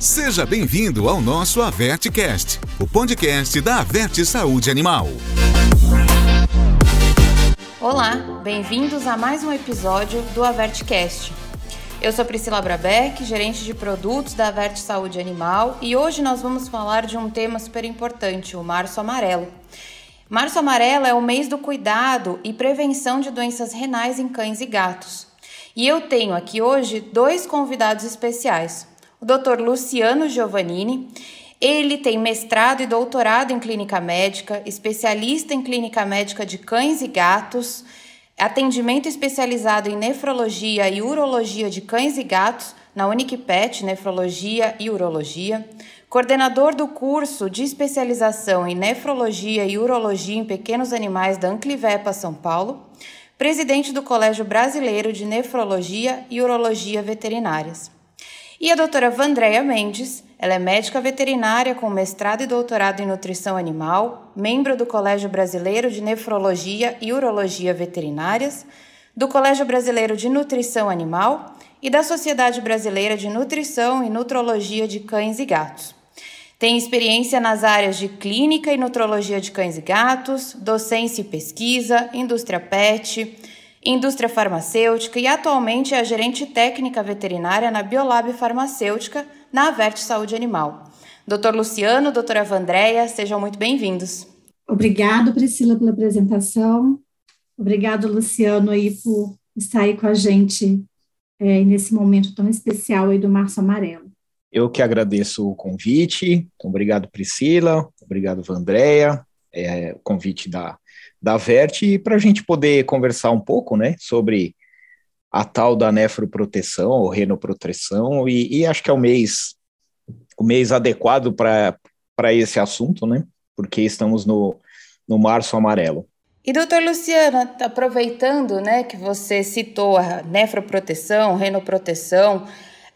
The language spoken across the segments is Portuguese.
Seja bem-vindo ao nosso AvertiCast, o podcast da Averte Saúde Animal. Olá, bem-vindos a mais um episódio do AvertiCast. Eu sou Priscila Brabeck, gerente de produtos da Averte Saúde Animal, e hoje nós vamos falar de um tema super importante, o Março Amarelo. Março Amarelo é o mês do cuidado e prevenção de doenças renais em cães e gatos. E eu tenho aqui hoje dois convidados especiais o Dr. Luciano Giovannini. Ele tem mestrado e doutorado em clínica médica, especialista em clínica médica de cães e gatos, atendimento especializado em nefrologia e urologia de cães e gatos na Uniquipet, nefrologia e urologia, coordenador do curso de especialização em nefrologia e urologia em pequenos animais da Anclivepa São Paulo, presidente do Colégio Brasileiro de Nefrologia e Urologia Veterinárias. E a doutora Vandréia Mendes, ela é médica veterinária com mestrado e doutorado em nutrição animal, membro do Colégio Brasileiro de Nefrologia e Urologia Veterinárias, do Colégio Brasileiro de Nutrição Animal e da Sociedade Brasileira de Nutrição e Nutrologia de Cães e Gatos. Tem experiência nas áreas de clínica e nutrologia de cães e gatos, docência e pesquisa, indústria pet, indústria farmacêutica e atualmente é a gerente técnica veterinária na Biolab Farmacêutica, na Averte Saúde Animal. Doutor Luciano, doutora Vandréia, sejam muito bem-vindos. Obrigado, Priscila, pela apresentação. Obrigado, Luciano, aí por estar aí com a gente é, nesse momento tão especial aí do Março Amarelo. Eu que agradeço o convite. Obrigado, Priscila. Obrigado, Vandréia. É, o convite da da Verte para a gente poder conversar um pouco, né, sobre a tal da nefroproteção ou renoproteção e, e acho que é o mês o mês adequado para esse assunto, né, porque estamos no, no março amarelo. E doutor Luciana, aproveitando, né, que você citou a nefroproteção, renoproteção,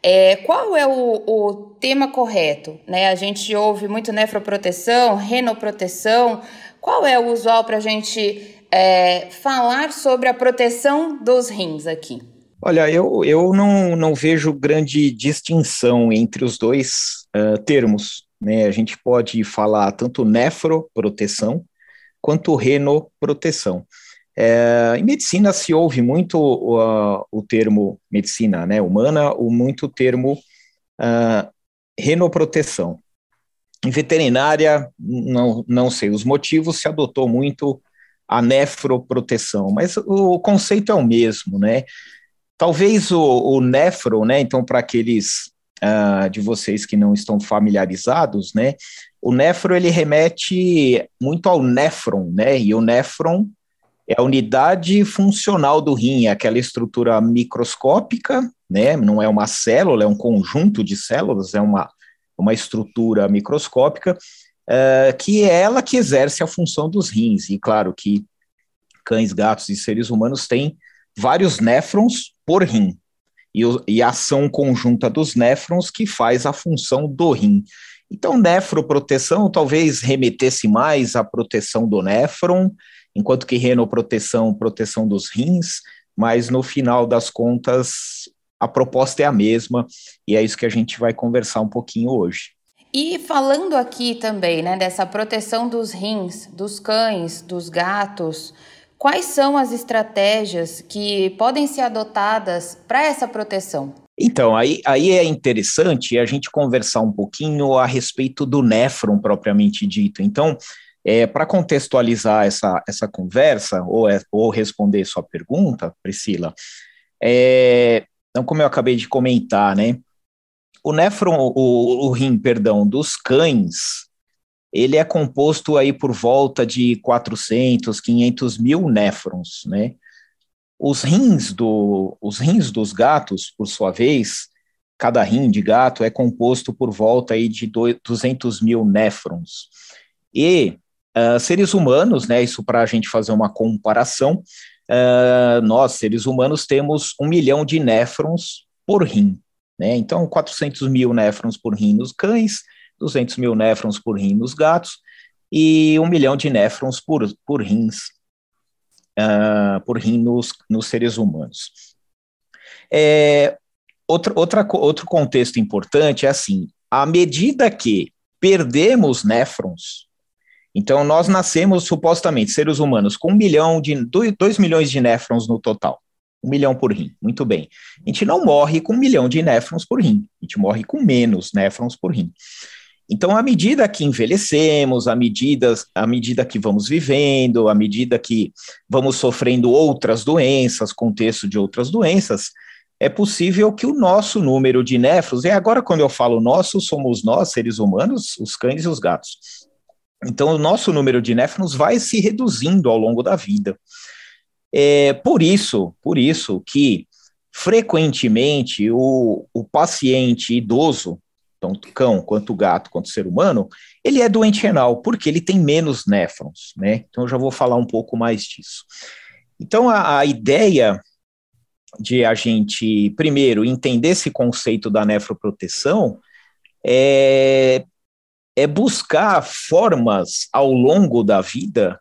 é, qual é o, o tema correto? Né? A gente ouve muito nefroproteção, renoproteção, qual é o usual para a gente é, falar sobre a proteção dos rins aqui? Olha, eu, eu não, não vejo grande distinção entre os dois uh, termos. Né? A gente pode falar tanto nefroproteção quanto renoproteção. É, em medicina se ouve muito uh, o termo medicina né, humana, ou muito o termo uh, renoproteção. Em veterinária, não, não sei os motivos, se adotou muito a nefroproteção, mas o conceito é o mesmo, né? Talvez o, o nefro, né? Então, para aqueles uh, de vocês que não estão familiarizados, né? O nefro ele remete muito ao néfron, né? E o néfron é a unidade funcional do rim, é aquela estrutura microscópica, né? Não é uma célula, é um conjunto de células, é uma uma estrutura microscópica, uh, que é ela que exerce a função dos rins. E claro que cães, gatos e seres humanos têm vários néfrons por rim. E, o, e a ação conjunta dos néfrons que faz a função do rim. Então, nefroproteção talvez remetesse mais à proteção do néfron, enquanto que renoproteção, proteção dos rins, mas no final das contas, a proposta é a mesma e é isso que a gente vai conversar um pouquinho hoje. E falando aqui também, né, dessa proteção dos rins, dos cães, dos gatos, quais são as estratégias que podem ser adotadas para essa proteção? Então, aí, aí é interessante a gente conversar um pouquinho a respeito do néfron propriamente dito. Então, é, para contextualizar essa, essa conversa, ou, é, ou responder sua pergunta, Priscila, é, então, como eu acabei de comentar, né? O néfron, o, o rim, perdão, dos cães, ele é composto aí por volta de 400, 500 mil néfrons, né? Os rins, do, os rins dos gatos, por sua vez, cada rim de gato é composto por volta aí de 200 mil néfrons. E uh, seres humanos, né, isso para a gente fazer uma comparação, uh, nós, seres humanos, temos um milhão de néfrons por rim. Né? Então, 400 mil néfrons por rim nos cães, 200 mil néfrons por rim nos gatos e um milhão de néfrons por, por rins, uh, por rim nos, nos seres humanos. É, outra, outra, outro contexto importante é assim, à medida que perdemos néfrons, então nós nascemos supostamente, seres humanos, com um milhão de, dois milhões de néfrons no total. Um milhão por rim, muito bem. A gente não morre com um milhão de néfrons por rim, a gente morre com menos néfrons por rim. Então, à medida que envelhecemos, à medida, à medida que vamos vivendo, à medida que vamos sofrendo outras doenças, contexto de outras doenças, é possível que o nosso número de néfrons, e agora quando eu falo nosso, somos nós, seres humanos, os cães e os gatos. Então, o nosso número de néfrons vai se reduzindo ao longo da vida. É por isso, por isso que frequentemente o, o paciente idoso, tanto cão quanto gato quanto ser humano, ele é doente renal, porque ele tem menos néfrons, né? Então eu já vou falar um pouco mais disso. Então a, a ideia de a gente, primeiro, entender esse conceito da nefroproteção é, é buscar formas ao longo da vida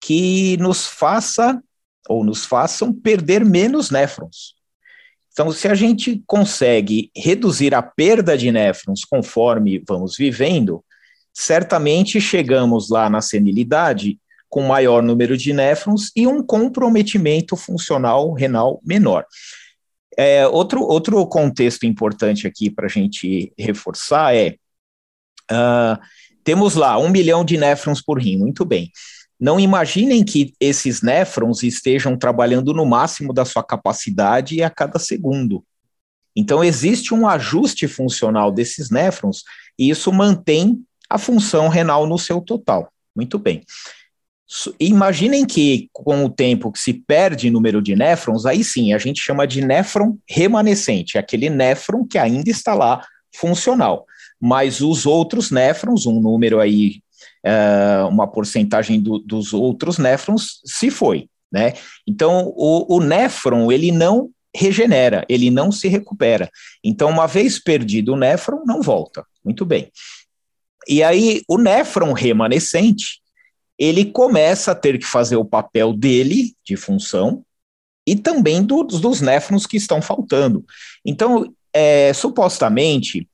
que nos faça ou nos façam perder menos néfrons. Então, se a gente consegue reduzir a perda de néfrons conforme vamos vivendo, certamente chegamos lá na senilidade com maior número de néfrons e um comprometimento funcional renal menor. É, outro, outro contexto importante aqui para a gente reforçar é: uh, temos lá um milhão de néfrons por rim, muito bem. Não imaginem que esses néfrons estejam trabalhando no máximo da sua capacidade a cada segundo. Então, existe um ajuste funcional desses néfrons e isso mantém a função renal no seu total. Muito bem. Imaginem que, com o tempo que se perde número de néfrons, aí sim a gente chama de néfron remanescente, aquele néfron que ainda está lá funcional. Mas os outros néfrons, um número aí uh, uma porcentagem do, dos outros néfrons se foi, né? Então, o, o néfron, ele não regenera, ele não se recupera. Então, uma vez perdido o néfron, não volta. Muito bem. E aí, o néfron remanescente, ele começa a ter que fazer o papel dele, de função, e também dos, dos néfrons que estão faltando. Então, é, supostamente,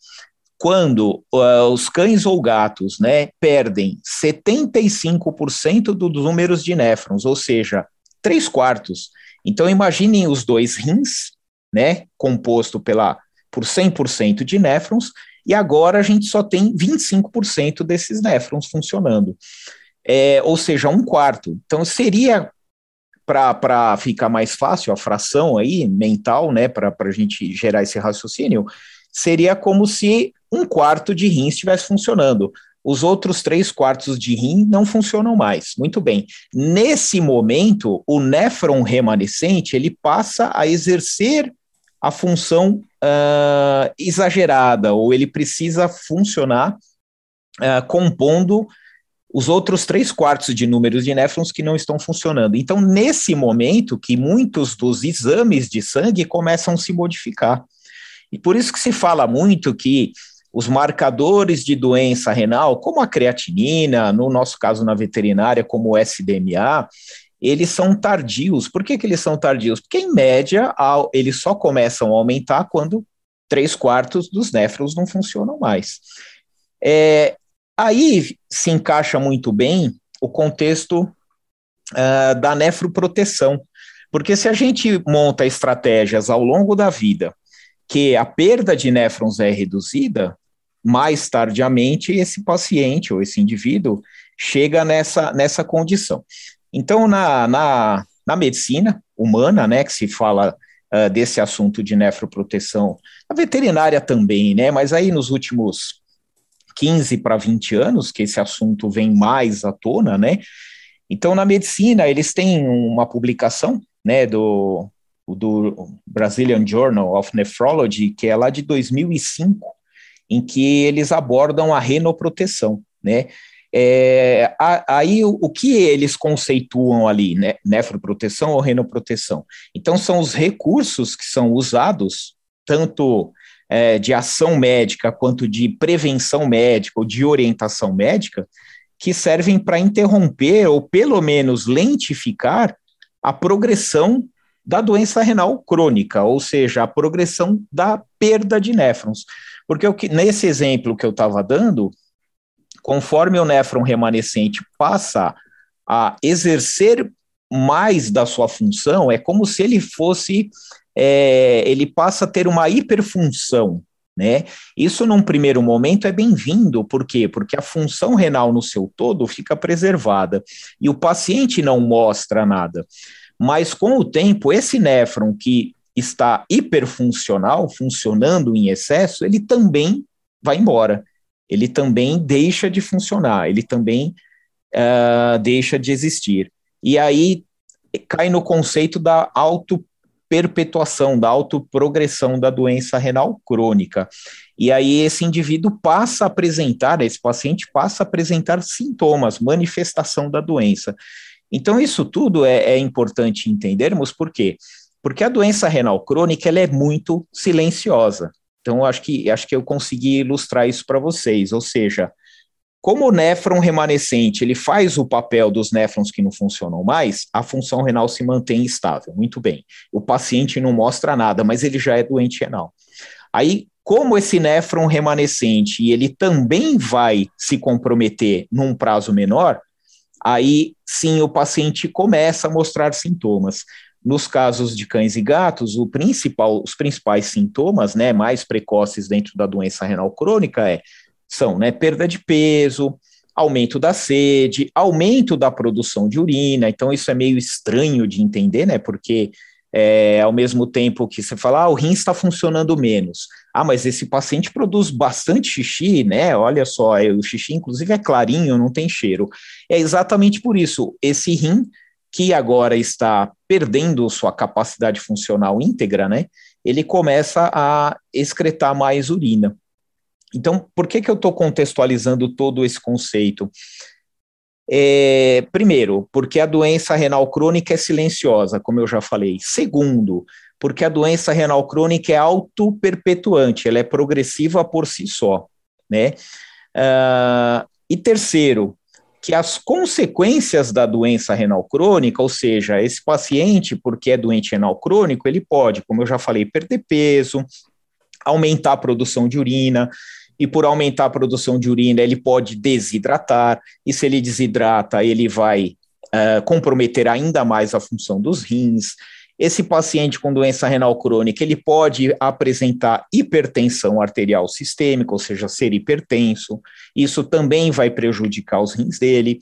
quando uh, os cães ou gatos né, perdem 75% dos números de néfrons, ou seja, 3 quartos. Então, imaginem os dois rins, né, composto pela, por 100% de néfrons, e agora a gente só tem 25% desses néfrons funcionando. É, ou seja, um quarto. Então, seria, para ficar mais fácil a fração aí, mental, né, para a gente gerar esse raciocínio, seria como se um quarto de rim estivesse funcionando. Os outros três quartos de rim não funcionam mais. Muito bem. Nesse momento, o néfron remanescente ele passa a exercer a função uh, exagerada, ou ele precisa funcionar uh, compondo os outros três quartos de números de néfrons que não estão funcionando. Então, nesse momento que muitos dos exames de sangue começam a se modificar. E por isso que se fala muito que os marcadores de doença renal, como a creatinina, no nosso caso na veterinária, como o SDMA, eles são tardios. Por que, que eles são tardios? Porque, em média, eles só começam a aumentar quando três quartos dos néfrons não funcionam mais. É, aí se encaixa muito bem o contexto uh, da nefroproteção, porque se a gente monta estratégias ao longo da vida que a perda de néfrons é reduzida, mais tardiamente esse paciente ou esse indivíduo chega nessa, nessa condição. Então, na, na, na medicina humana, né, que se fala uh, desse assunto de nefroproteção, a veterinária também, né, mas aí nos últimos 15 para 20 anos que esse assunto vem mais à tona, né, então na medicina eles têm uma publicação, né, do do Brazilian Journal of Nephrology, que é lá de 2005, em que eles abordam a renoproteção, né? É, aí o, o, que eles conceituam ali, né? Nefroproteção ou renoproteção? Então são os recursos que são usados tanto é, de ação médica quanto de prevenção médica ou de orientação médica que servem para interromper ou pelo menos lentificar a progressão da doença renal crônica, ou seja, a progressão da perda de néfrons. Porque nesse exemplo que eu estava dando, conforme o néfron remanescente passa a exercer mais da sua função, é como se ele fosse, é, ele passa a ter uma hiperfunção, né? Isso, num primeiro momento, é bem-vindo, por quê? Porque a função renal no seu todo fica preservada e o paciente não mostra nada. Mas com o tempo, esse néfron que está hiperfuncional, funcionando em excesso, ele também vai embora. Ele também deixa de funcionar, ele também uh, deixa de existir. E aí cai no conceito da autoperpetuação, da autoprogressão da doença renal crônica. E aí esse indivíduo passa a apresentar, esse paciente passa a apresentar sintomas, manifestação da doença. Então, isso tudo é, é importante entendermos, por quê? Porque a doença renal crônica ela é muito silenciosa. Então, acho que, acho que eu consegui ilustrar isso para vocês. Ou seja, como o néfron remanescente ele faz o papel dos néfrons que não funcionam mais, a função renal se mantém estável. Muito bem. O paciente não mostra nada, mas ele já é doente renal. Aí, como esse néfron remanescente ele também vai se comprometer num prazo menor, aí sim o paciente começa a mostrar sintomas. Nos casos de cães e gatos, principal, os principais sintomas, né, mais precoces dentro da doença renal crônica é, são, né, perda de peso, aumento da sede, aumento da produção de urina. Então isso é meio estranho de entender, né, porque é, ao mesmo tempo que você fala, ah, o rim está funcionando menos. Ah, mas esse paciente produz bastante xixi, né? Olha só, é, o xixi, inclusive, é clarinho, não tem cheiro. É exatamente por isso. Esse rim, que agora está perdendo sua capacidade funcional íntegra, né? Ele começa a excretar mais urina. Então, por que, que eu estou contextualizando todo esse conceito? É, primeiro, porque a doença renal crônica é silenciosa, como eu já falei. Segundo, porque a doença renal crônica é autoperpetuante, ela é progressiva por si só, né? Uh, e terceiro, que as consequências da doença renal crônica, ou seja, esse paciente, porque é doente renal crônico, ele pode, como eu já falei, perder peso, aumentar a produção de urina, e por aumentar a produção de urina, ele pode desidratar, e se ele desidrata, ele vai uh, comprometer ainda mais a função dos rins. Esse paciente com doença renal crônica, ele pode apresentar hipertensão arterial sistêmica, ou seja, ser hipertenso. Isso também vai prejudicar os rins dele.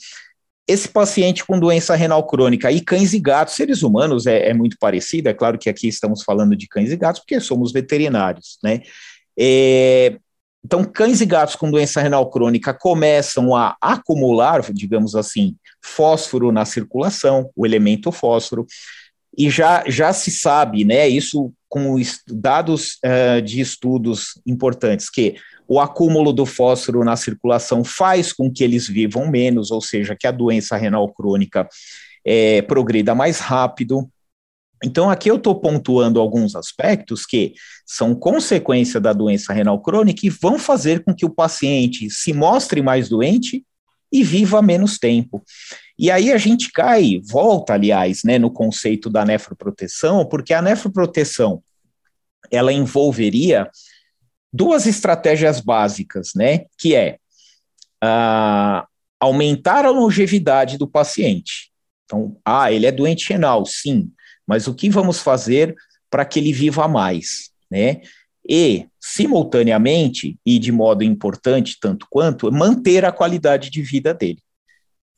Esse paciente com doença renal crônica e cães e gatos, seres humanos é, é muito parecido, é claro que aqui estamos falando de cães e gatos porque somos veterinários, né? É, então, cães e gatos com doença renal crônica começam a acumular, digamos assim, fósforo na circulação, o elemento fósforo, e já, já se sabe, né, isso com dados uh, de estudos importantes, que o acúmulo do fósforo na circulação faz com que eles vivam menos, ou seja, que a doença renal crônica é, progrida mais rápido, então, aqui eu estou pontuando alguns aspectos que são consequência da doença renal crônica e vão fazer com que o paciente se mostre mais doente e viva menos tempo. E aí a gente cai, volta, aliás, né, no conceito da nefroproteção, porque a nefroproteção ela envolveria duas estratégias básicas, né, que é uh, aumentar a longevidade do paciente. Então, ah, ele é doente renal, sim, mas o que vamos fazer para que ele viva mais, né? E, simultaneamente, e de modo importante tanto quanto, manter a qualidade de vida dele,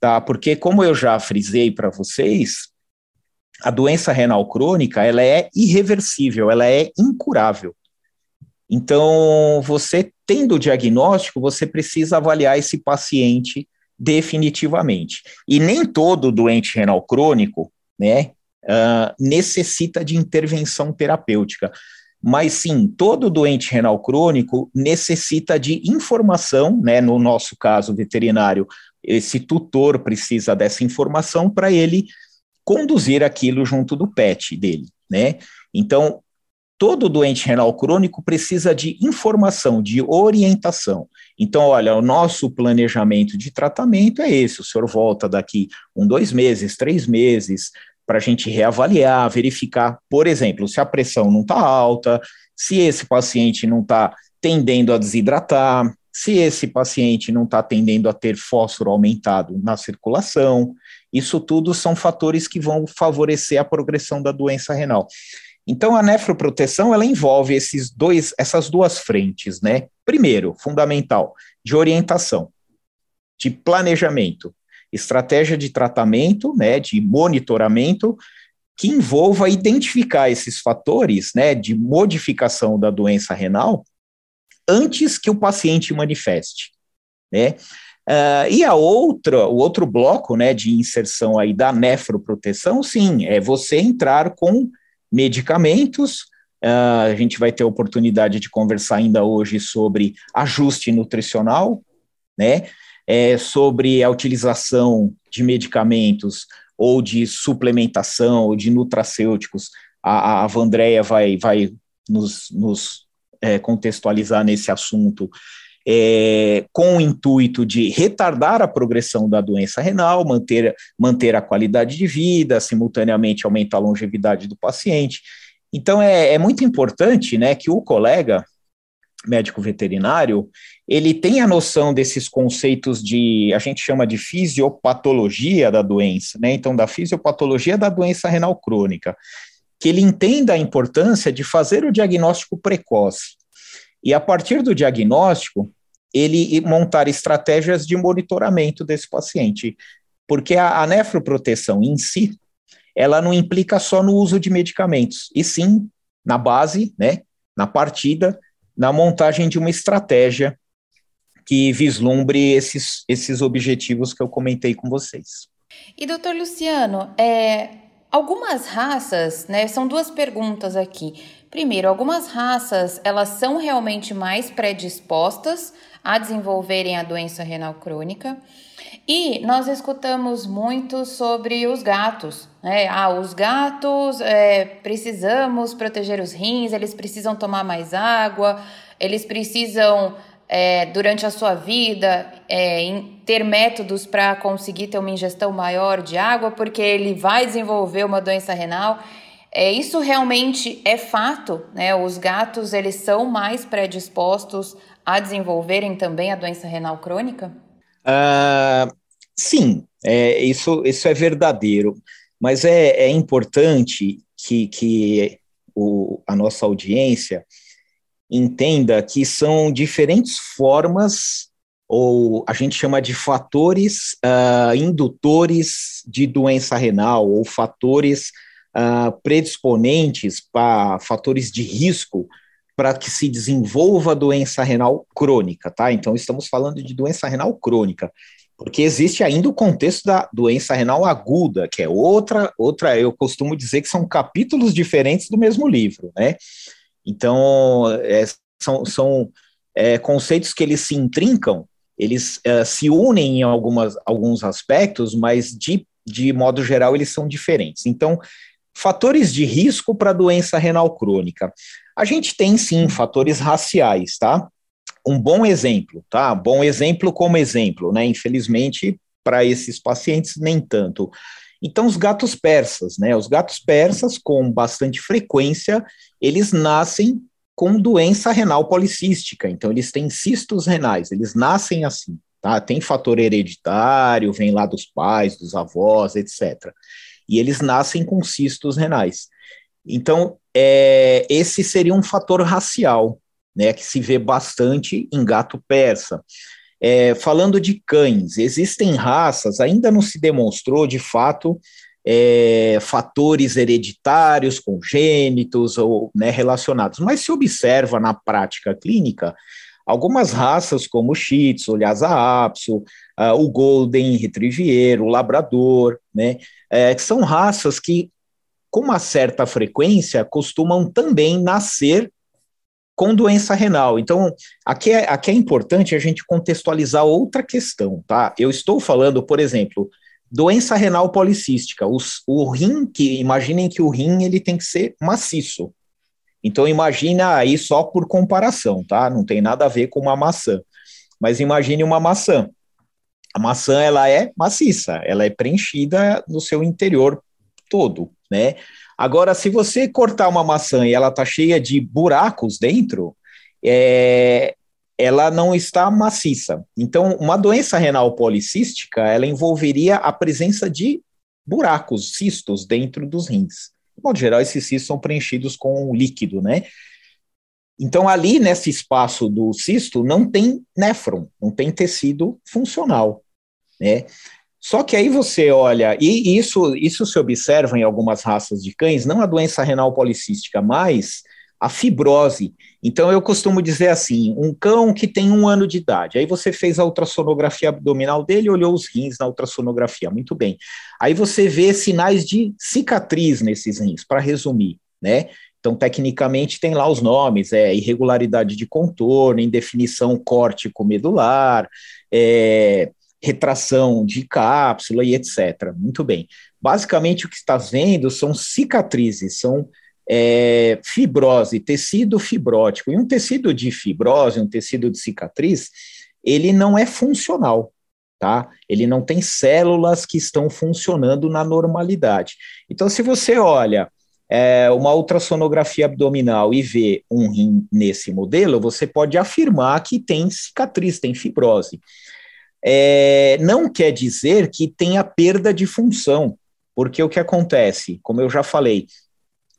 tá? Porque, como eu já frisei para vocês, a doença renal crônica, ela é irreversível, ela é incurável. Então, você tendo o diagnóstico, você precisa avaliar esse paciente definitivamente. E nem todo doente renal crônico, né, uh, necessita de intervenção terapêutica. Mas sim, todo doente renal crônico necessita de informação, né? No nosso caso veterinário, esse tutor precisa dessa informação para ele conduzir aquilo junto do PET dele, né? Então, todo doente renal crônico precisa de informação, de orientação. Então, olha, o nosso planejamento de tratamento é esse: o senhor volta daqui um, dois meses, três meses, para a gente reavaliar, verificar, por exemplo, se a pressão não está alta, se esse paciente não está tendendo a desidratar, se esse paciente não está tendendo a ter fósforo aumentado na circulação. Isso tudo são fatores que vão favorecer a progressão da doença renal. Então, a nefroproteção ela envolve esses dois, essas duas frentes, né? Primeiro, fundamental, de orientação, de planejamento, estratégia de tratamento, né, de monitoramento, que envolva identificar esses fatores, né, de modificação da doença renal antes que o paciente manifeste, né? Uh, e a outra, o outro bloco, né, de inserção aí da nefroproteção, sim, é você entrar com medicamentos. Uh, a gente vai ter a oportunidade de conversar ainda hoje sobre ajuste nutricional, né? É, sobre a utilização de medicamentos ou de suplementação ou de nutracêuticos. A, a Vandréia vai, vai nos, nos é, contextualizar nesse assunto. É, com o intuito de retardar a progressão da doença renal, manter, manter a qualidade de vida, simultaneamente aumentar a longevidade do paciente. Então, é, é muito importante né, que o colega médico veterinário, ele tem a noção desses conceitos de, a gente chama de fisiopatologia da doença, né? Então, da fisiopatologia da doença renal crônica, que ele entenda a importância de fazer o diagnóstico precoce. E a partir do diagnóstico, ele montar estratégias de monitoramento desse paciente, porque a, a nefroproteção em si, ela não implica só no uso de medicamentos, e sim na base, né, na partida, na montagem de uma estratégia que vislumbre esses, esses objetivos que eu comentei com vocês. E doutor Luciano, é, algumas raças, né, são duas perguntas aqui. Primeiro, algumas raças, elas são realmente mais predispostas a desenvolverem a doença renal crônica. E nós escutamos muito sobre os gatos. Né? Ah, os gatos é, precisamos proteger os rins, eles precisam tomar mais água, eles precisam, é, durante a sua vida, é, ter métodos para conseguir ter uma ingestão maior de água, porque ele vai desenvolver uma doença renal. É, isso realmente é fato, né? Os gatos eles são mais predispostos a desenvolverem também a doença renal crônica? Uh, sim, é, isso, isso é verdadeiro, mas é, é importante que, que o, a nossa audiência entenda que são diferentes formas, ou a gente chama de fatores uh, indutores de doença renal, ou fatores uh, predisponentes para fatores de risco para que se desenvolva doença renal crônica, tá? Então, estamos falando de doença renal crônica, porque existe ainda o contexto da doença renal aguda, que é outra, outra, eu costumo dizer que são capítulos diferentes do mesmo livro, né? Então, é, são, são é, conceitos que eles se intrincam, eles é, se unem em algumas, alguns aspectos, mas de, de modo geral eles são diferentes. Então, fatores de risco para doença renal crônica. A gente tem sim fatores raciais, tá? Um bom exemplo, tá? Bom exemplo como exemplo, né? Infelizmente, para esses pacientes, nem tanto. Então, os gatos persas, né? Os gatos persas, com bastante frequência, eles nascem com doença renal policística. Então, eles têm cistos renais, eles nascem assim, tá? Tem fator hereditário, vem lá dos pais, dos avós, etc. E eles nascem com cistos renais. Então, é, esse seria um fator racial, né, que se vê bastante em gato persa. É, falando de cães, existem raças, ainda não se demonstrou de fato é, fatores hereditários, congênitos ou né, relacionados, mas se observa na prática clínica algumas raças como o Shih Tzu, o Lhasa Apso, uh, o Golden Retriever, o Labrador, né, é, que são raças que com uma certa frequência, costumam também nascer com doença renal. Então, aqui é, aqui é importante a gente contextualizar outra questão, tá? Eu estou falando, por exemplo, doença renal policística, os, o rim, que imaginem que o rim ele tem que ser maciço. Então, imagina aí só por comparação, tá? Não tem nada a ver com uma maçã. Mas imagine uma maçã. A maçã ela é maciça, ela é preenchida no seu interior todo, né? Agora, se você cortar uma maçã e ela está cheia de buracos dentro, é, ela não está maciça. Então, uma doença renal policística, ela envolveria a presença de buracos, cistos dentro dos rins. De modo geral, esses cistos são preenchidos com líquido, né? Então, ali nesse espaço do cisto, não tem néfron, não tem tecido funcional, né? Só que aí você olha, e isso, isso se observa em algumas raças de cães, não a doença renal policística, mas a fibrose. Então, eu costumo dizer assim: um cão que tem um ano de idade, aí você fez a ultrassonografia abdominal dele, olhou os rins na ultrassonografia, muito bem. Aí você vê sinais de cicatriz nesses rins, para resumir, né? Então, tecnicamente, tem lá os nomes: é irregularidade de contorno, indefinição córtico medular, é, retração de cápsula e etc. Muito bem. Basicamente, o que está vendo são cicatrizes, são é, fibrose, tecido fibrótico. E um tecido de fibrose, um tecido de cicatriz, ele não é funcional, tá? Ele não tem células que estão funcionando na normalidade. Então, se você olha é, uma ultrassonografia abdominal e vê um rim nesse modelo, você pode afirmar que tem cicatriz, tem fibrose. É, não quer dizer que tenha perda de função, porque o que acontece, como eu já falei,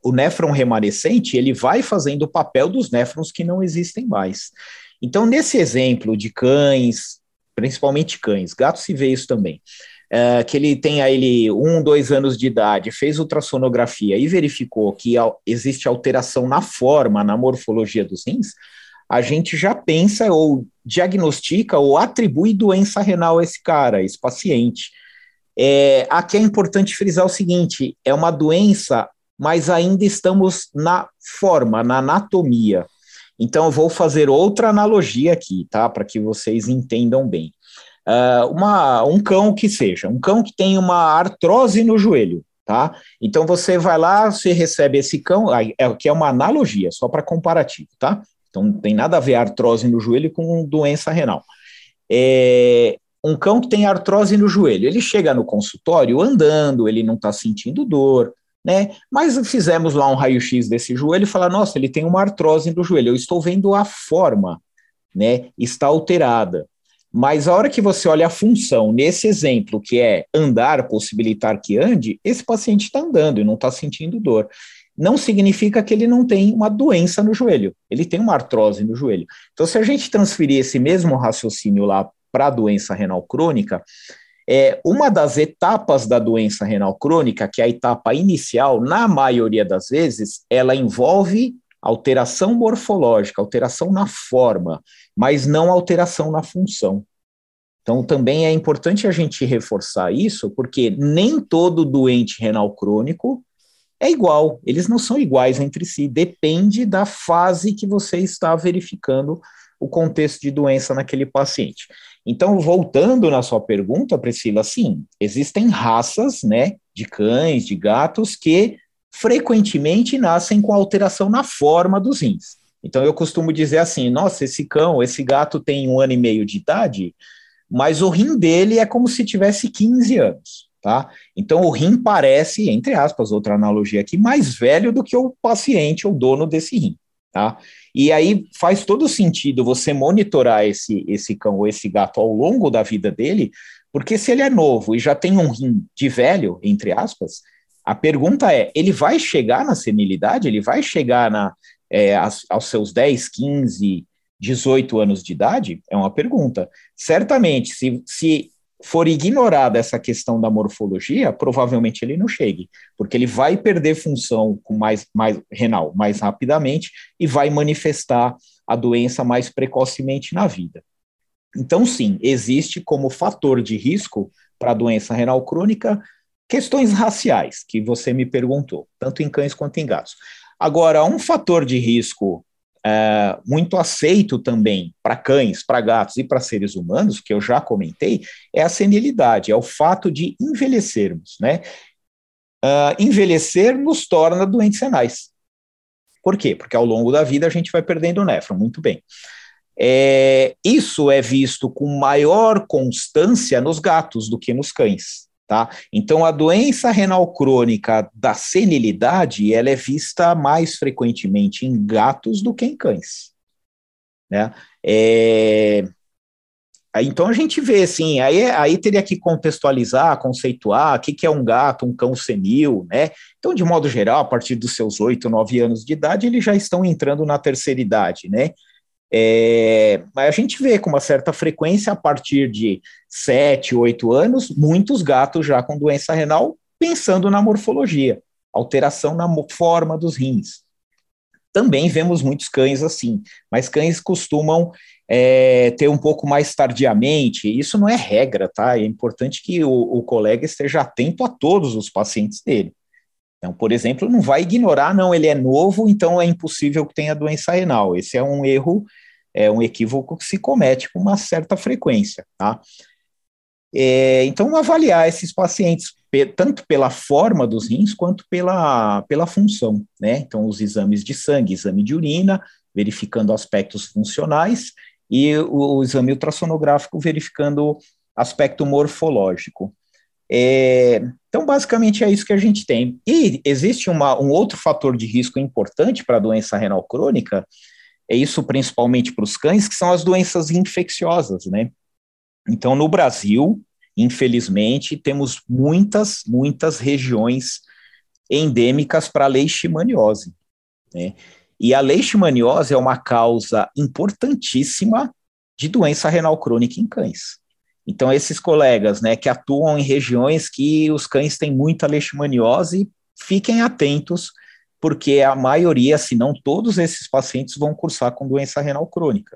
o néfron remanescente, ele vai fazendo o papel dos néfrons que não existem mais. Então, nesse exemplo de cães, principalmente cães, gatos se vê isso também, é, que ele tem ele um, dois anos de idade, fez ultrassonografia e verificou que existe alteração na forma, na morfologia dos rins, a gente já pensa ou diagnostica ou atribui doença renal a esse cara, a esse paciente. É, aqui é importante frisar o seguinte: é uma doença mas ainda estamos na forma, na anatomia. Então, eu vou fazer outra analogia aqui, tá? Para que vocês entendam bem. Uh, uma, um cão que seja, um cão que tem uma artrose no joelho, tá? Então, você vai lá, você recebe esse cão, é, que é uma analogia, só para comparativo, tá? Então, não tem nada a ver artrose no joelho com doença renal. É, um cão que tem artrose no joelho, ele chega no consultório andando, ele não está sentindo dor, né? Mas fizemos lá um raio-x desse joelho e falar, nossa, ele tem uma artrose no joelho. Eu estou vendo a forma, né? Está alterada. Mas a hora que você olha a função, nesse exemplo, que é andar, possibilitar que ande, esse paciente está andando e não está sentindo dor. Não significa que ele não tem uma doença no joelho, ele tem uma artrose no joelho. Então, se a gente transferir esse mesmo raciocínio lá para a doença renal crônica, é, uma das etapas da doença renal crônica, que é a etapa inicial, na maioria das vezes, ela envolve alteração morfológica, alteração na forma, mas não alteração na função. Então, também é importante a gente reforçar isso, porque nem todo doente renal crônico é igual, eles não são iguais entre si, depende da fase que você está verificando o contexto de doença naquele paciente. Então, voltando na sua pergunta, Priscila, sim, existem raças, né, de cães, de gatos, que frequentemente nascem com alteração na forma dos rins. Então, eu costumo dizer assim: nossa, esse cão, esse gato tem um ano e meio de idade, mas o rim dele é como se tivesse 15 anos. Tá? Então, o rim parece, entre aspas, outra analogia aqui, mais velho do que o paciente ou dono desse rim. Tá? E aí faz todo sentido você monitorar esse, esse cão ou esse gato ao longo da vida dele, porque se ele é novo e já tem um rim de velho, entre aspas, a pergunta é: ele vai chegar na senilidade? Ele vai chegar na, é, aos, seus 10, 15, 18 anos de idade? É uma pergunta. Certamente, se, se for ignorada essa questão da morfologia, provavelmente ele não chegue, porque ele vai perder função com mais, mais renal mais rapidamente e vai manifestar a doença mais precocemente na vida. Então, sim, existe como fator de risco para a doença renal crônica questões raciais, que você me perguntou, tanto em cães quanto em gatos. Agora, um fator de risco é, muito aceito também para cães, para gatos e para seres humanos, que eu já comentei, é a senilidade, é o fato de envelhecermos, né? Uh, envelhecer nos torna doentes renais. Por quê? Porque ao longo da vida a gente vai perdendo néfron, muito bem. É, isso é visto com maior constância nos gatos do que nos cães. Tá? Então, a doença renal crônica da senilidade, ela é vista mais frequentemente em gatos do que em cães. Né? É, então a gente vê assim, aí, aí teria que contextualizar, conceituar o que, que é um gato, um cão senil, né? Então, de modo geral, a partir dos seus oito, nove anos de idade, eles já estão entrando na terceira idade, né? É, mas a gente vê com uma certa frequência, a partir de sete, oito anos, muitos gatos já com doença renal, pensando na morfologia, alteração na forma dos rins. Também vemos muitos cães assim, mas cães costumam é, ter um pouco mais tardiamente. Isso não é regra, tá? É importante que o, o, colega esteja atento a todos os pacientes dele. Então, por exemplo, não vai ignorar, não, ele é novo, então é impossível que tenha doença renal. Esse é um erro, é um equívoco que se comete com uma certa frequência, tá? É, então, avaliar esses pacientes, tanto pela forma dos rins, quanto pela, pela função, né? Então, os exames de sangue, exame de urina, verificando aspectos funcionais, e o, o exame ultrassonográfico verificando aspecto morfológico. É, então, basicamente, é isso que a gente tem. E existe uma, um outro fator de risco importante para a doença renal crônica, é isso principalmente para os cães, que são as doenças infecciosas, né? Então, no Brasil, infelizmente, temos muitas, muitas regiões endêmicas para leishmaniose, né? E a leishmaniose é uma causa importantíssima de doença renal crônica em cães. Então, esses colegas né, que atuam em regiões que os cães têm muita leishmaniose, fiquem atentos, porque a maioria, se não todos esses pacientes, vão cursar com doença renal crônica.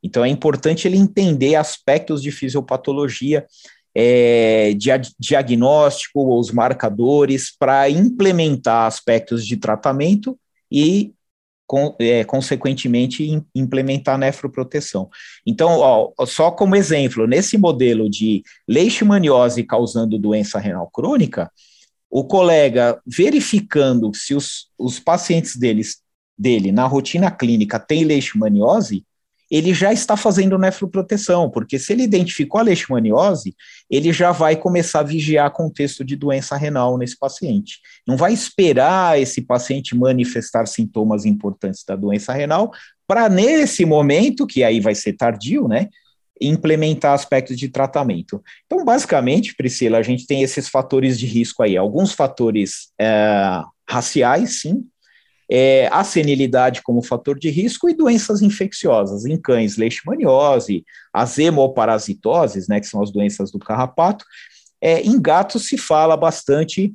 Então, é importante ele entender aspectos de fisiopatologia, é, de diagnóstico, os marcadores, para implementar aspectos de tratamento e é, consequentemente, implementar nefroproteção. Então, ó, só como exemplo, nesse modelo de leishmaniose causando doença renal crônica, o colega verificando se os, os pacientes deles, dele na rotina clínica têm leishmaniose, ele já está fazendo nefroproteção, porque se ele identificou a leishmaniose, ele já vai começar a vigiar contexto de doença renal nesse paciente. Não vai esperar esse paciente manifestar sintomas importantes da doença renal para nesse momento, que aí vai ser tardio, né, implementar aspectos de tratamento. Então, basicamente, Priscila, a gente tem esses fatores de risco aí, alguns fatores é, raciais, sim, é, a senilidade como fator de risco e doenças infecciosas, em cães, leishmaniose, as hemoparasitoses, né, que são as doenças do carrapato, é, em gatos se fala bastante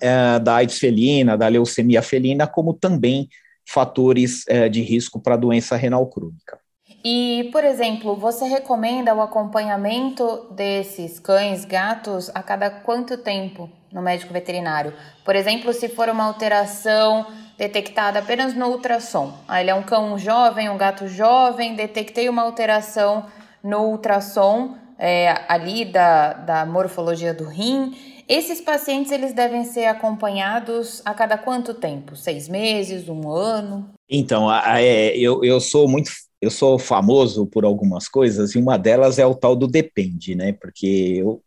é, da AIDS felina, da leucemia felina, como também fatores é, de risco para doença renal crônica. E, por exemplo, você recomenda o acompanhamento desses cães, gatos, a cada quanto tempo no médico veterinário? Por exemplo, se for uma alteração detectada apenas no ultrassom. Ah, ele é um cão jovem, um gato jovem, detectei uma alteração no ultrassom é, ali da, da morfologia do rim. Esses pacientes eles devem ser acompanhados a cada quanto tempo? Seis meses, um ano? Então, é, eu, eu sou muito eu sou famoso por algumas coisas e uma delas é o tal do depende, né? Porque eu,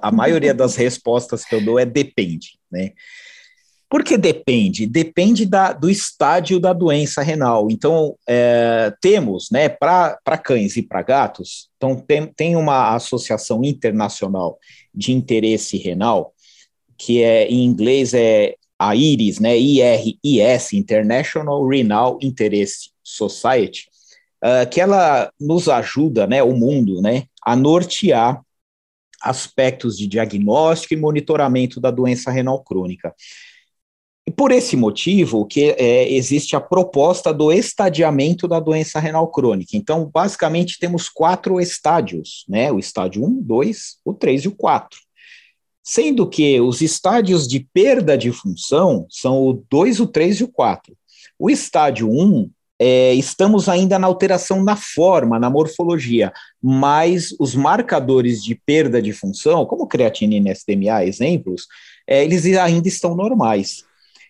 a maioria das respostas que eu dou é depende, né? Porque depende, depende da, do estádio da doença renal. Então, é, temos, né, para cães e para gatos, então tem, tem uma associação internacional de interesse renal, que é em inglês é a IRIS, né, IRIS, International Renal Interest Society, uh, que ela nos ajuda, né, o mundo, né, a nortear aspectos de diagnóstico e monitoramento da doença renal crônica. Por esse motivo que é, existe a proposta do estadiamento da doença renal crônica. Então, basicamente, temos quatro estádios, né? O estádio 1, 2, o 3 e o 4. Sendo que os estádios de perda de função são o 2, o 3 e o 4. O estádio 1, é, estamos ainda na alteração na forma, na morfologia, mas os marcadores de perda de função, como creatinina e SDMA, exemplos, é, eles ainda estão normais.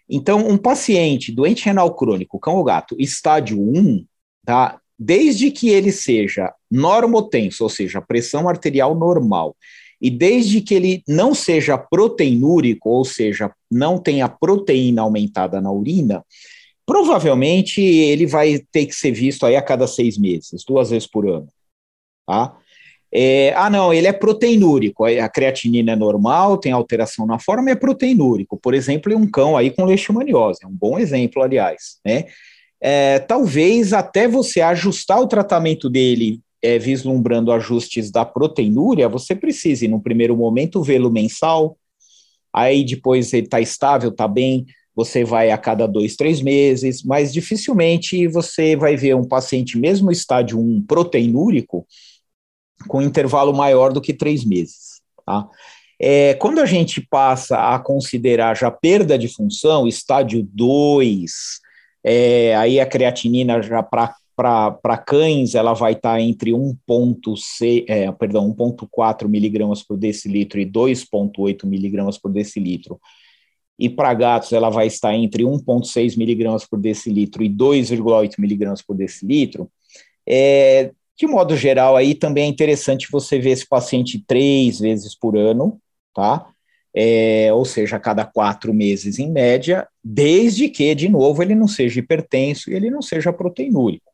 Então, um paciente doente renal crônico, cão ou gato, estádio 1, tá? Desde que ele seja normotenso, ou seja, pressão arterial normal, e desde que ele não seja proteinúrico, ou seja, não tenha proteína aumentada na urina, provavelmente ele vai ter que ser visto aí a cada seis meses, duas vezes por ano. Tá? É, ah, não, ele é proteinúrico, a creatinina é normal, tem alteração na forma, é proteinúrico. Por exemplo, um cão aí com leishmaniose, é um bom exemplo, aliás, né? É, talvez até você ajustar o tratamento dele, é, vislumbrando ajustes da proteinúria, você precise, no primeiro momento, vê-lo mensal, aí depois ele está estável, está bem, você vai a cada dois, três meses, mas dificilmente você vai ver um paciente, mesmo estádio 1 proteinúrico, com intervalo maior do que três meses. Tá? É, quando a gente passa a considerar já perda de função, estádio 2, é, aí a creatinina já para cães ela vai estar tá entre 1,6, é, perdão, 1,4 miligramas por decilitro e 2,8 miligramas por decilitro. E para gatos ela vai estar entre 1,6 miligramas por decilitro e 2,8 miligramas por decilitro. É, de modo geral, aí também é interessante você ver esse paciente três vezes por ano, tá? É, ou seja, a cada quatro meses em média, desde que, de novo, ele não seja hipertenso e ele não seja proteinúrico.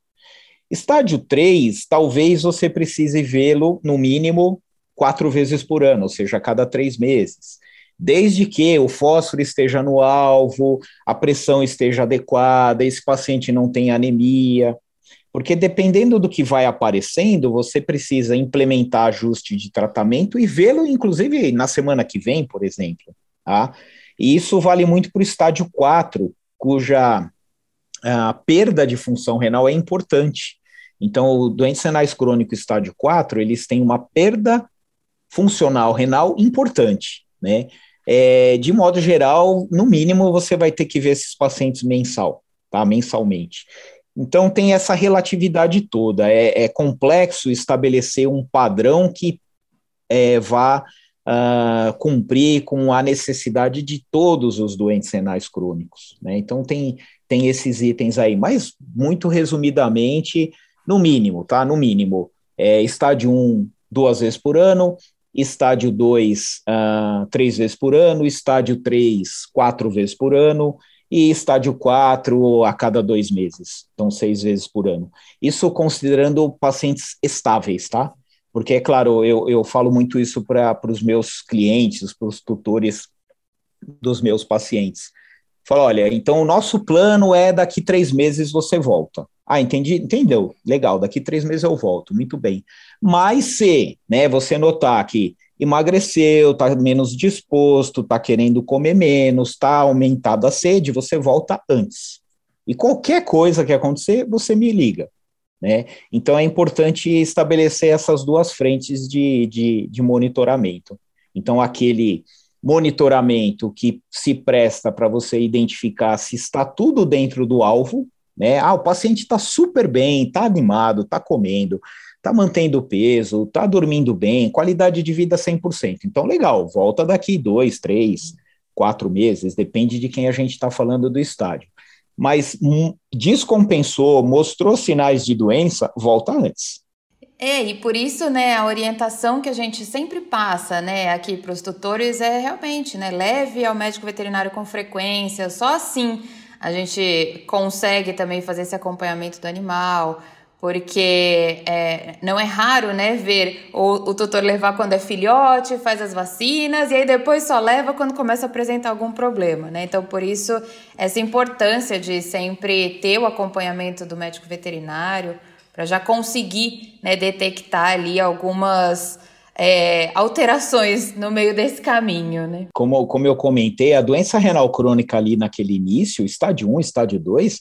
Estádio 3, talvez você precise vê-lo no mínimo quatro vezes por ano, ou seja, a cada três meses. Desde que o fósforo esteja no alvo, a pressão esteja adequada, esse paciente não tenha anemia, porque dependendo do que vai aparecendo, você precisa implementar ajuste de tratamento e vê-lo, inclusive, na semana que vem, por exemplo. Tá? E isso vale muito para o estádio 4, cuja a perda de função renal é importante. Então, o doente renais crônico estádio 4, eles têm uma perda funcional renal importante, né? É, de modo geral, no mínimo, você vai ter que ver esses pacientes mensal, tá? Mensalmente. Então tem essa relatividade toda. É, é complexo estabelecer um padrão que é, vá uh, cumprir com a necessidade de todos os doentes renais crônicos. Né? Então tem, tem esses itens aí, mas muito resumidamente, no mínimo, tá? No mínimo, é, estádio 1, duas vezes por ano, estádio 2, uh, ah, três vezes por ano, estádio 3, quatro vezes por ano, e estádio 4 a cada dois meses, então seis vezes por ano. Isso considerando pacientes estáveis, tá? Porque, é claro, eu, eu falo muito isso para os meus clientes, para os tutores dos meus pacientes. Falo, olha, então o nosso plano é daqui três meses você volta. Ah, entendi, entendeu? Legal, daqui três meses eu volto, muito bem. Mas se né, você notar que emagreceu, está menos disposto, está querendo comer menos, está aumentada a sede, você volta antes. E qualquer coisa que acontecer, você me liga. Né? Então é importante estabelecer essas duas frentes de, de, de monitoramento. Então, aquele monitoramento que se presta para você identificar se está tudo dentro do alvo, né? Ah, o paciente está super bem, está animado, está comendo, está mantendo peso, está dormindo bem, qualidade de vida 100%. Então, legal, volta daqui dois, três, quatro meses, depende de quem a gente está falando do estádio. Mas hum, descompensou, mostrou sinais de doença, volta antes. É, e por isso, né, a orientação que a gente sempre passa, né, aqui para os tutores é realmente, né, leve ao médico veterinário com frequência, só assim a gente consegue também fazer esse acompanhamento do animal, porque é, não é raro, né, ver o, o tutor levar quando é filhote, faz as vacinas e aí depois só leva quando começa a apresentar algum problema, né? Então, por isso, essa importância de sempre ter o acompanhamento do médico veterinário para já conseguir né, detectar ali algumas é, alterações no meio desse caminho, né? Como, como eu comentei, a doença renal crônica ali naquele início, estádio 1, estádio 2,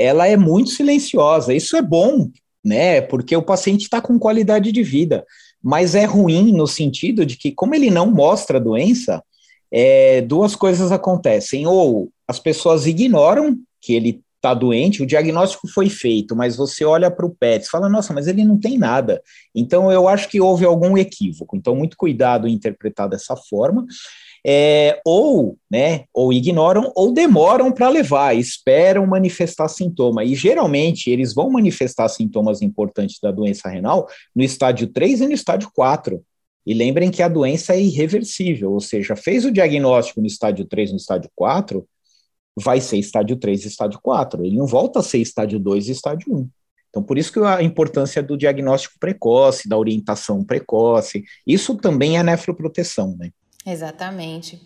ela é muito silenciosa. Isso é bom, né? Porque o paciente está com qualidade de vida, mas é ruim no sentido de que, como ele não mostra a doença, é, duas coisas acontecem. Ou as pessoas ignoram que ele está doente, o diagnóstico foi feito, mas você olha para o PET e fala, nossa, mas ele não tem nada. Então, eu acho que houve algum equívoco. Então, muito cuidado em interpretar dessa forma é, ou, né, ou ignoram ou demoram para levar, esperam manifestar sintoma. E geralmente eles vão manifestar sintomas importantes da doença renal no estádio 3 e no estádio 4. E lembrem que a doença é irreversível, ou seja, fez o diagnóstico no estádio 3, no estádio 4, vai ser estádio 3 e estádio 4. Ele não volta a ser estádio 2 e estádio 1. Então, por isso que a importância do diagnóstico precoce, da orientação precoce, isso também é nefroproteção, né? Exatamente.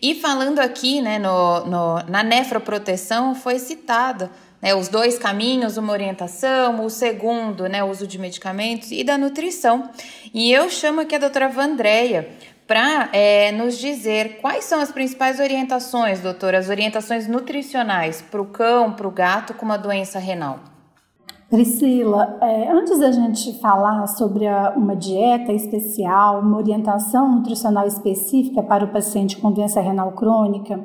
E falando aqui, né, no, no, na nefroproteção, foi citado né, os dois caminhos, uma orientação, o segundo, né, o uso de medicamentos e da nutrição. E eu chamo aqui a doutora Vandréia para é, nos dizer quais são as principais orientações, doutora, as orientações nutricionais para o cão, para o gato com uma doença renal. Priscila, é, antes da gente falar sobre a, uma dieta especial, uma orientação nutricional específica para o paciente com doença renal crônica,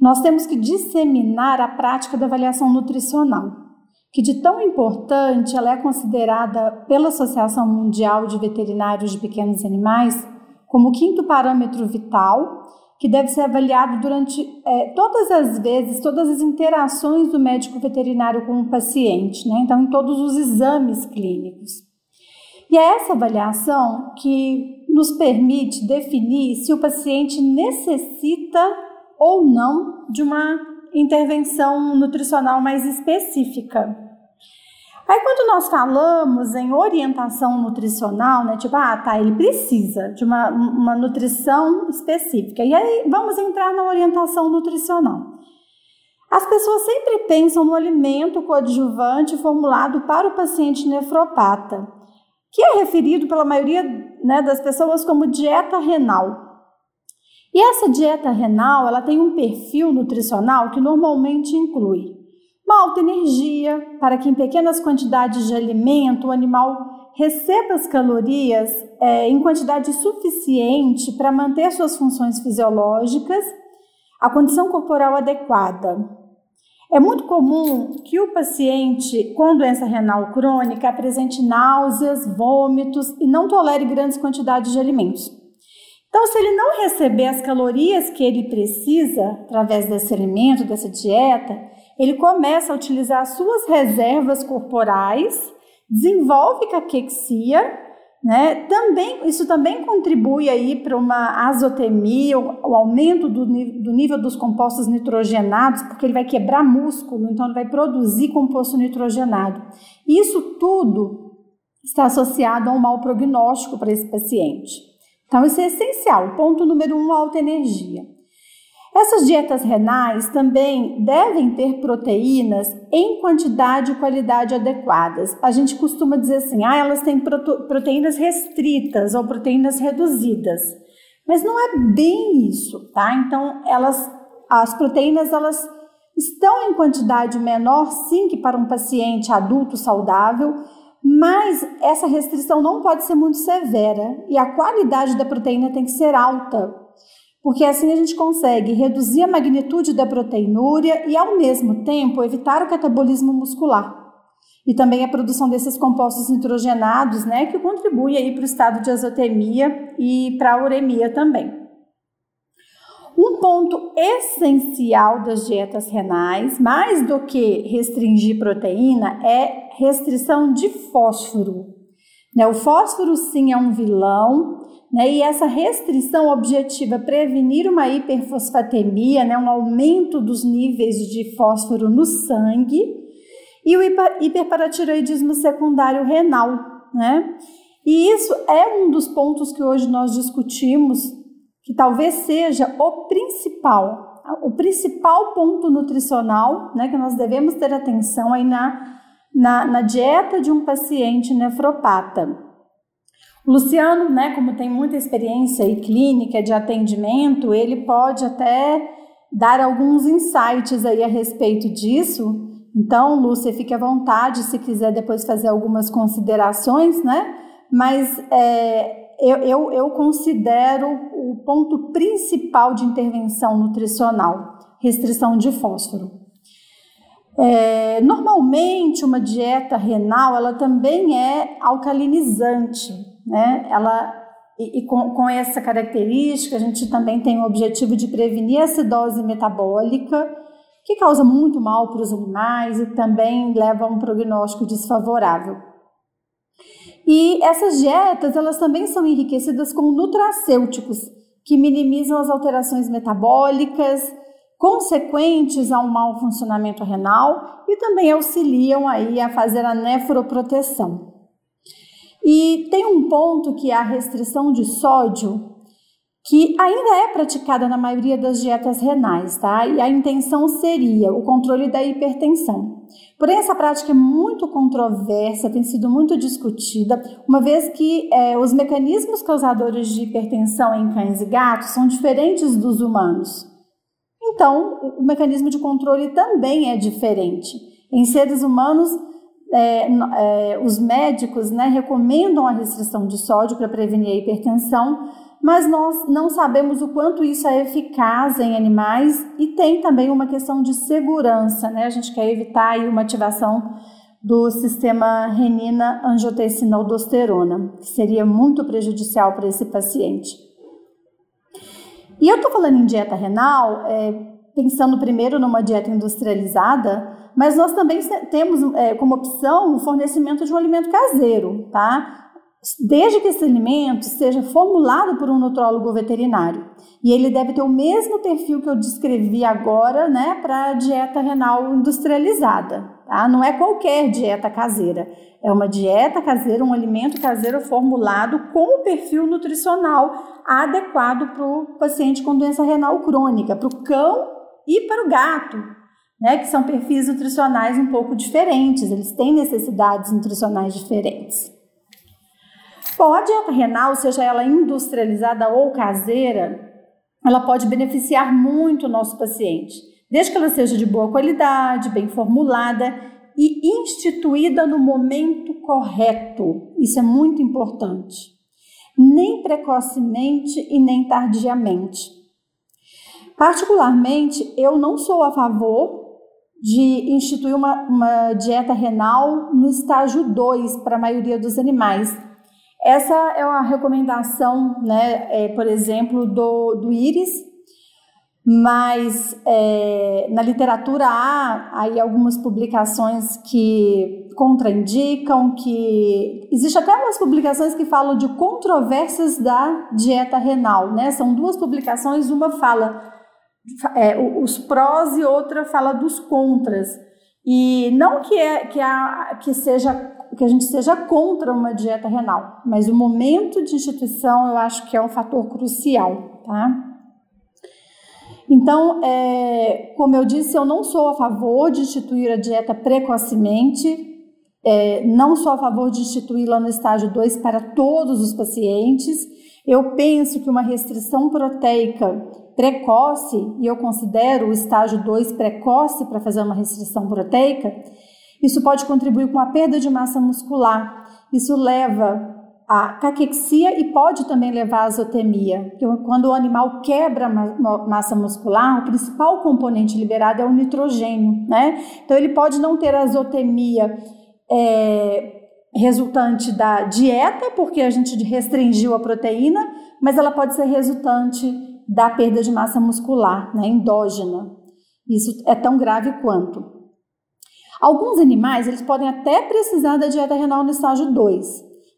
nós temos que disseminar a prática da avaliação nutricional, que de tão importante ela é considerada pela Associação Mundial de Veterinários de Pequenos Animais como quinto parâmetro vital que deve ser avaliado durante é, todas as vezes, todas as interações do médico veterinário com o paciente, né? então em todos os exames clínicos. E é essa avaliação que nos permite definir se o paciente necessita ou não de uma intervenção nutricional mais específica. Aí quando nós falamos em orientação nutricional, né, tipo, ah, tá, ele precisa de uma, uma nutrição específica. E aí vamos entrar na orientação nutricional. As pessoas sempre pensam no alimento coadjuvante formulado para o paciente nefropata, que é referido pela maioria né, das pessoas como dieta renal. E essa dieta renal, ela tem um perfil nutricional que normalmente inclui uma alta energia, para que em pequenas quantidades de alimento o animal receba as calorias é, em quantidade suficiente para manter suas funções fisiológicas, a condição corporal adequada. É muito comum que o paciente com doença renal crônica apresente náuseas, vômitos e não tolere grandes quantidades de alimentos. Então, se ele não receber as calorias que ele precisa através desse alimento, dessa dieta, ele começa a utilizar as suas reservas corporais, desenvolve caquexia, né? Também, isso também contribui aí para uma azotemia, o, o aumento do, do, nível dos compostos nitrogenados, porque ele vai quebrar músculo, então ele vai produzir composto nitrogenado. Isso tudo está associado a um mau prognóstico para esse paciente. Então, isso é essencial. Ponto número um, alta energia. Essas dietas renais também devem ter proteínas em quantidade e qualidade adequadas. A gente costuma dizer assim, ah, elas têm proteínas restritas ou proteínas reduzidas. Mas não é bem isso, tá? Então, elas, as proteínas, elas estão em quantidade menor, sim, que para um paciente adulto saudável, mas essa restrição não pode ser muito severa e a qualidade da proteína tem que ser alta, porque assim a gente consegue reduzir a magnitude da proteinúria e, ao mesmo tempo, evitar o catabolismo muscular. E também a produção desses compostos nitrogenados, né, que contribui aí para o estado de azotemia e para a uremia também. Um ponto essencial das dietas renais, mais do que restringir proteína, é restrição de fósforo. Né, o fósforo, sim, é um vilão, né? E essa restrição objetiva prevenir uma hiperfosfatemia, né? um aumento dos níveis de fósforo no sangue, e o hiperparatiroidismo secundário renal. Né? E isso é um dos pontos que hoje nós discutimos, que talvez seja o principal, o principal ponto nutricional né, que nós devemos ter atenção aí na, na, na dieta de um paciente nefropata. Luciano, né, como tem muita experiência e clínica de atendimento, ele pode até dar alguns insights aí a respeito disso. Então, Lúcia, fique à vontade se quiser depois fazer algumas considerações, né? Mas é, eu, eu, eu considero o ponto principal de intervenção nutricional, restrição de fósforo. É, normalmente, uma dieta renal, ela também é alcalinizante, né? Ela e, e com, com, essa característica, a gente também tem o objetivo de prevenir a acidose metabólica, que causa muito mal para os animais e também leva a um prognóstico desfavorável. E essas dietas, elas também são enriquecidas com nutracêuticos, que minimizam as alterações metabólicas consequentes a um mau funcionamento renal e também auxiliam aí a fazer a nefroproteção. E tem um ponto que é a restrição de sódio, que ainda é praticada na maioria das dietas renais, tá? E a intenção seria o controle da hipertensão. Porém, essa prática é muito controversa, tem sido muito discutida, uma vez que é, os mecanismos causadores de hipertensão em cães e gatos são diferentes dos humanos. Então, o, mecanismo de controle também é diferente. Em seres humanos, é, é, os médicos né, recomendam a restrição de sódio para prevenir a hipertensão, mas nós não sabemos o quanto isso é eficaz em animais e tem também uma questão de segurança, né? A gente quer evitar uma ativação do sistema renina-angiotensina-aldosterona, que seria muito prejudicial para esse paciente. E eu estou falando em dieta renal, é, pensando primeiro numa dieta industrializada, mas nós também temos é, como opção o fornecimento de um alimento caseiro, tá? desde que esse alimento seja formulado por um nutrólogo veterinário. E ele deve ter o mesmo perfil que eu descrevi agora, né, para dieta renal industrializada. Tá? Não é qualquer dieta caseira, é uma dieta caseira, um alimento caseiro formulado com o perfil nutricional adequado para o paciente com doença renal crônica, para o cão e para o gato, né, que são perfis nutricionais um pouco diferentes, eles têm necessidades nutricionais diferentes. Bom, a dieta renal, seja ela industrializada ou caseira, ela pode beneficiar muito o nosso paciente, desde que ela seja de boa qualidade, bem formulada e instituída no momento correto. Isso é muito importante. Nem precocemente e nem tardiamente. Particularmente, eu não sou a favor de instituir uma, uma dieta renal no estágio 2 para a maioria dos animais, essa é uma recomendação, né, é, por exemplo, do, do Iris, mas é, na literatura há aí algumas publicações que contraindicam, que existe até umas publicações que falam de controvérsias da dieta renal, né? São duas publicações, uma fala é, os prós e outra fala dos contras. E não que, é, que, a, que seja que a gente seja contra uma dieta renal, mas o momento de instituição eu acho que é um fator crucial, tá? Então, é, como eu disse, eu não sou a favor de instituir a dieta precocemente, é, não sou a favor de instituí-la no estágio 2 para todos os pacientes. Eu penso que uma restrição proteica precoce, e eu considero o estágio 2 precoce para fazer uma restrição proteica, isso pode contribuir com a perda de massa muscular. Isso leva à caquexia e pode também levar à azotemia. Quando o animal quebra massa muscular, o principal componente liberado é o nitrogênio, né? Então ele pode não ter azotemia é, resultante da dieta, porque a gente restringiu a proteína, mas ela pode ser resultante da perda de massa muscular, né, endógena. Isso é tão grave quanto. Alguns animais, eles podem até precisar da dieta renal no estágio 2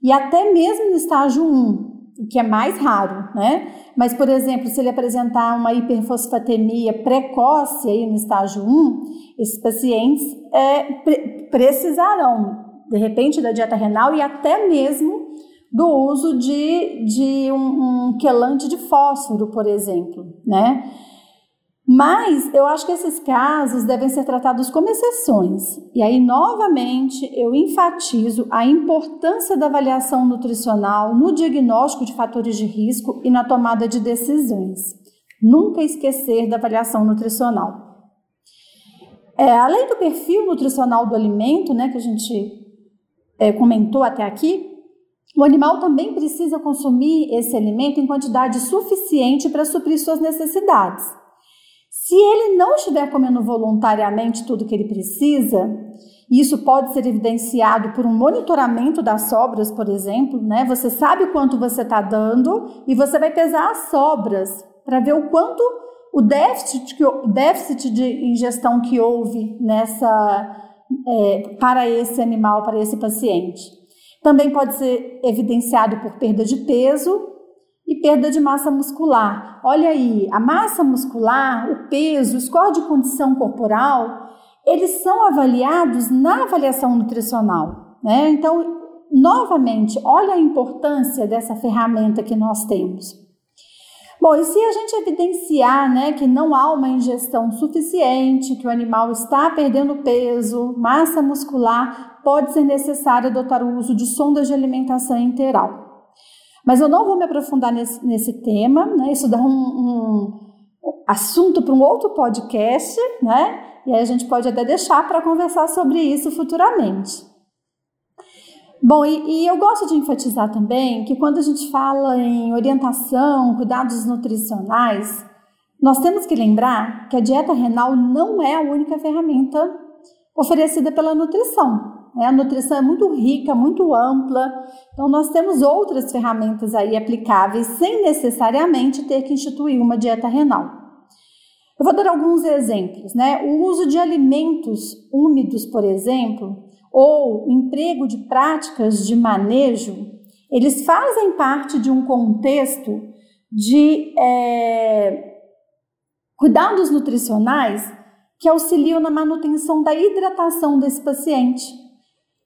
e até mesmo no estágio 1, o que é mais raro, né? Mas, por exemplo, se ele apresentar uma hiperfosfatemia precoce aí no estágio 1, esses pacientes é, pre precisarão, de repente, da dieta renal e até mesmo do uso de, de um, um quelante de fósforo, por exemplo, né? Mas eu acho que esses casos devem ser tratados como exceções. E aí, novamente, eu enfatizo a importância da avaliação nutricional no diagnóstico de fatores de risco e na tomada de decisões. Nunca esquecer da avaliação nutricional. É, além do perfil nutricional do alimento, né, que a gente é, comentou até aqui, o animal também precisa consumir esse alimento em quantidade suficiente para suprir suas necessidades. Se ele não estiver comendo voluntariamente tudo que ele precisa, isso pode ser evidenciado por um monitoramento das sobras, por exemplo, né? Você sabe quanto você está dando e você vai pesar as sobras para ver o quanto o déficit, que, o déficit de ingestão que houve nessa é, para esse animal, para esse paciente. Também pode ser evidenciado por perda de peso e perda de massa muscular. Olha aí, a massa muscular, o peso, o score de condição corporal, eles são avaliados na avaliação nutricional. Né? Então, novamente, olha a importância dessa ferramenta que nós temos. Bom, e se a gente evidenciar né, que não há uma ingestão suficiente, que o animal está perdendo peso, massa muscular, pode ser necessário adotar o uso de sondas de alimentação interal. Mas eu não vou me aprofundar nesse, nesse tema, né? Isso dá um, um assunto para um outro podcast, né? E aí a gente pode até deixar para conversar sobre isso futuramente. Bom, e, e, eu gosto de enfatizar também que quando a gente fala em orientação, cuidados nutricionais, nós temos que lembrar que a dieta renal não é a única ferramenta oferecida pela nutrição. Né? A nutrição é muito rica, muito ampla, então nós temos outras ferramentas aí aplicáveis sem necessariamente ter que instituir uma dieta renal. Eu vou dar alguns exemplos, né? O uso de alimentos úmidos, por exemplo, ou emprego de práticas de manejo, eles fazem parte de um contexto de é, cuidados nutricionais que auxiliam na manutenção da hidratação desse paciente.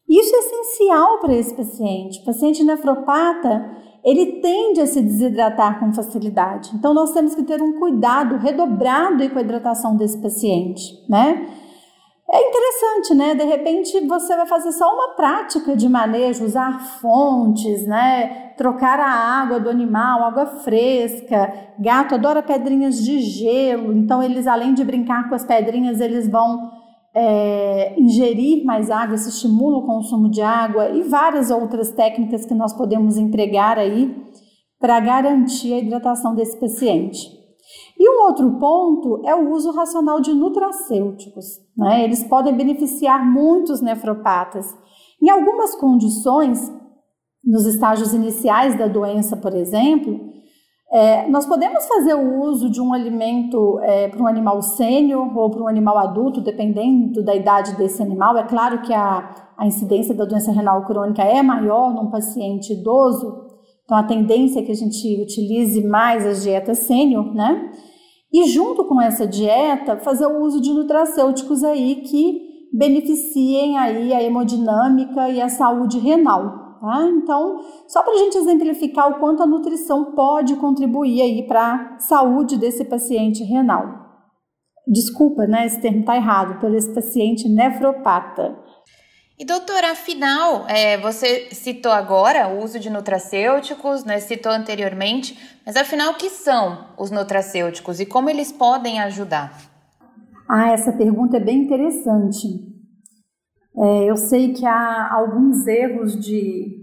Isso é essencial para esse paciente. O paciente nefropata, ele tende a se desidratar com facilidade. Então, nós temos que ter um cuidado redobrado com a hidratação desse paciente, né? É interessante, né? De repente você vai fazer só uma prática de manejo, usar fontes, né? Trocar a água do animal, água fresca. Gato adora pedrinhas de gelo, então eles além de brincar com as pedrinhas, eles vão é, ingerir mais água, isso estimula o consumo de água e várias outras técnicas que nós podemos empregar aí para garantir a hidratação desse paciente. E um outro ponto é o uso racional de nutracêuticos. Né? Eles podem beneficiar muitos nefropatas. Em algumas condições, nos estágios iniciais da doença, por exemplo, é, nós podemos fazer o uso de um alimento é, para um animal sênior ou para um animal adulto, dependendo da idade desse animal. É claro que a, a incidência da doença renal crônica é maior num paciente idoso, então a tendência é que a gente utilize mais as dietas sênior, né? E junto com essa dieta, fazer o uso de nutracêuticos aí que beneficiem aí a hemodinâmica e a saúde renal. Tá? Então, só para a gente exemplificar o quanto a nutrição pode contribuir aí para a saúde desse paciente renal. Desculpa, né? Esse termo está errado, por esse paciente nefropata. E doutora, afinal, é, você citou agora o uso de nutracêuticos, né, citou anteriormente, mas afinal, o que são os nutracêuticos e como eles podem ajudar? Ah, essa pergunta é bem interessante. É, eu sei que há alguns erros de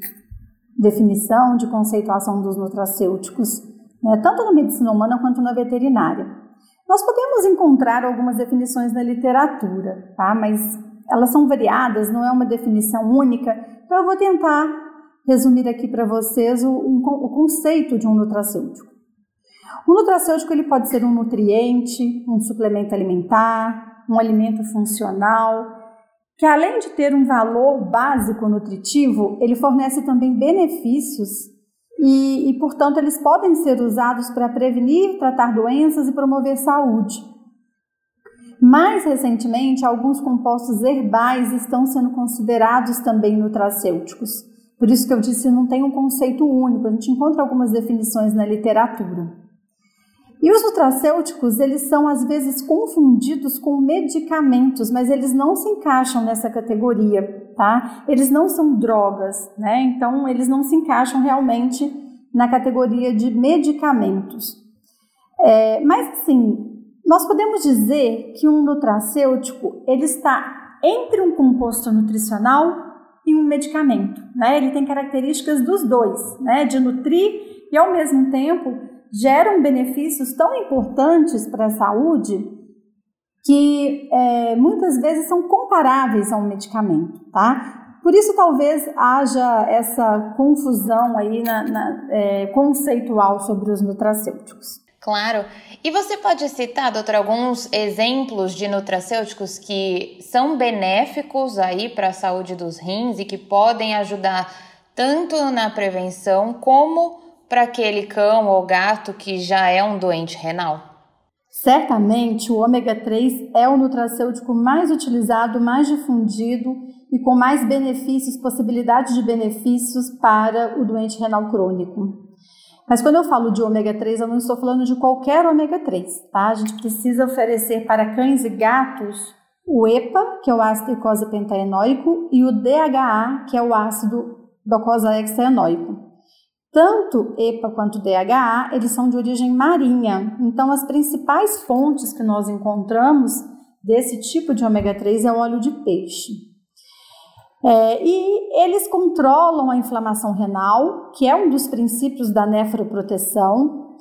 definição, de conceituação dos nutracêuticos, né, tanto na medicina humana quanto na veterinária. Nós podemos encontrar algumas definições na literatura, tá? mas elas são variadas, não é uma definição única, então eu vou tentar resumir aqui para vocês o, um, o conceito de um nutracêutico. O nutracêutico ele pode ser um nutriente, um suplemento alimentar, um alimento funcional, que além de ter um valor básico nutritivo, ele fornece também benefícios e, e portanto, eles podem ser usados para prevenir, tratar doenças e promover saúde. Mais recentemente, alguns compostos herbais estão sendo considerados também nutracêuticos. Por isso que eu disse não tem um conceito único, a gente encontra algumas definições na literatura. E os nutracêuticos, eles são às vezes confundidos com medicamentos, mas eles não se encaixam nessa categoria, tá? Eles não são drogas, né? Então, eles não se encaixam realmente na categoria de medicamentos. É, mas, assim, nós podemos dizer que um nutracêutico, ele está entre um composto nutricional e um medicamento, né? Ele tem características dos dois, né? De nutrir e, ao mesmo tempo, geram benefícios tão importantes para a saúde que é, muitas vezes são comparáveis a um medicamento, tá? Por isso talvez haja essa confusão aí na, na é, conceitual sobre os nutracêuticos. Claro. E você pode citar, doutor, alguns exemplos de nutracêuticos que são benéficos aí para a saúde dos rins e que podem ajudar tanto na prevenção como para aquele cão ou gato que já é um doente renal? Certamente, o ômega 3 é o nutracêutico mais utilizado, mais difundido e com mais benefícios, possibilidades de benefícios para o doente renal crônico. Mas quando eu falo de ômega 3, eu não estou falando de qualquer ômega 3, tá? A gente precisa oferecer para cães e gatos o EPA, que é o ácido icosapentaenoico, e o DHA, que é o ácido docosahexaenoico. Tanto EPA quanto DHA, eles são de origem marinha. Então, as principais fontes que nós encontramos desse tipo de ômega 3 é o óleo de peixe. É, e eles controlam a inflamação renal, que é um dos princípios da nefroproteção.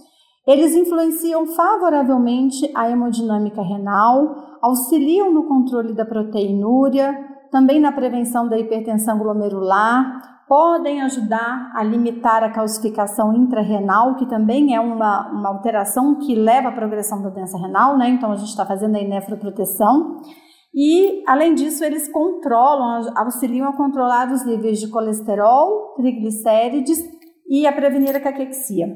Eles influenciam favoravelmente a hemodinâmica renal, auxiliam no controle da proteinúria, também na prevenção da hipertensão glomerular, podem ajudar a limitar a calcificação intrarrenal, que também é uma, uma alteração que leva à progressão da doença renal, né? Então a gente está fazendo a nefroproteção. E, além disso, eles controlam, auxiliam a controlar os níveis de colesterol, triglicérides e a prevenir a caquexia.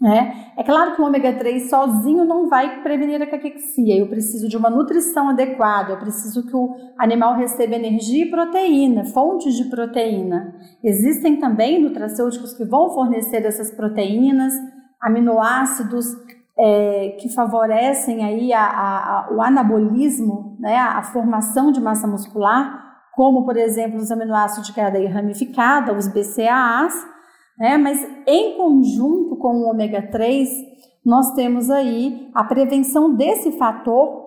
Né? É claro que o ômega 3 sozinho não vai prevenir a caquexia. Eu preciso de uma nutrição adequada, eu preciso que o animal receba energia e proteína, fontes de proteína. Existem também nutracêuticos que vão fornecer essas proteínas, aminoácidos é, que favorecem aí a, a, a, o anabolismo, né, a formação de massa muscular, como por exemplo os aminoácidos de cadeia ramificada, os BCAAs né? Mas em conjunto com o ômega 3, nós temos aí a prevenção desse fator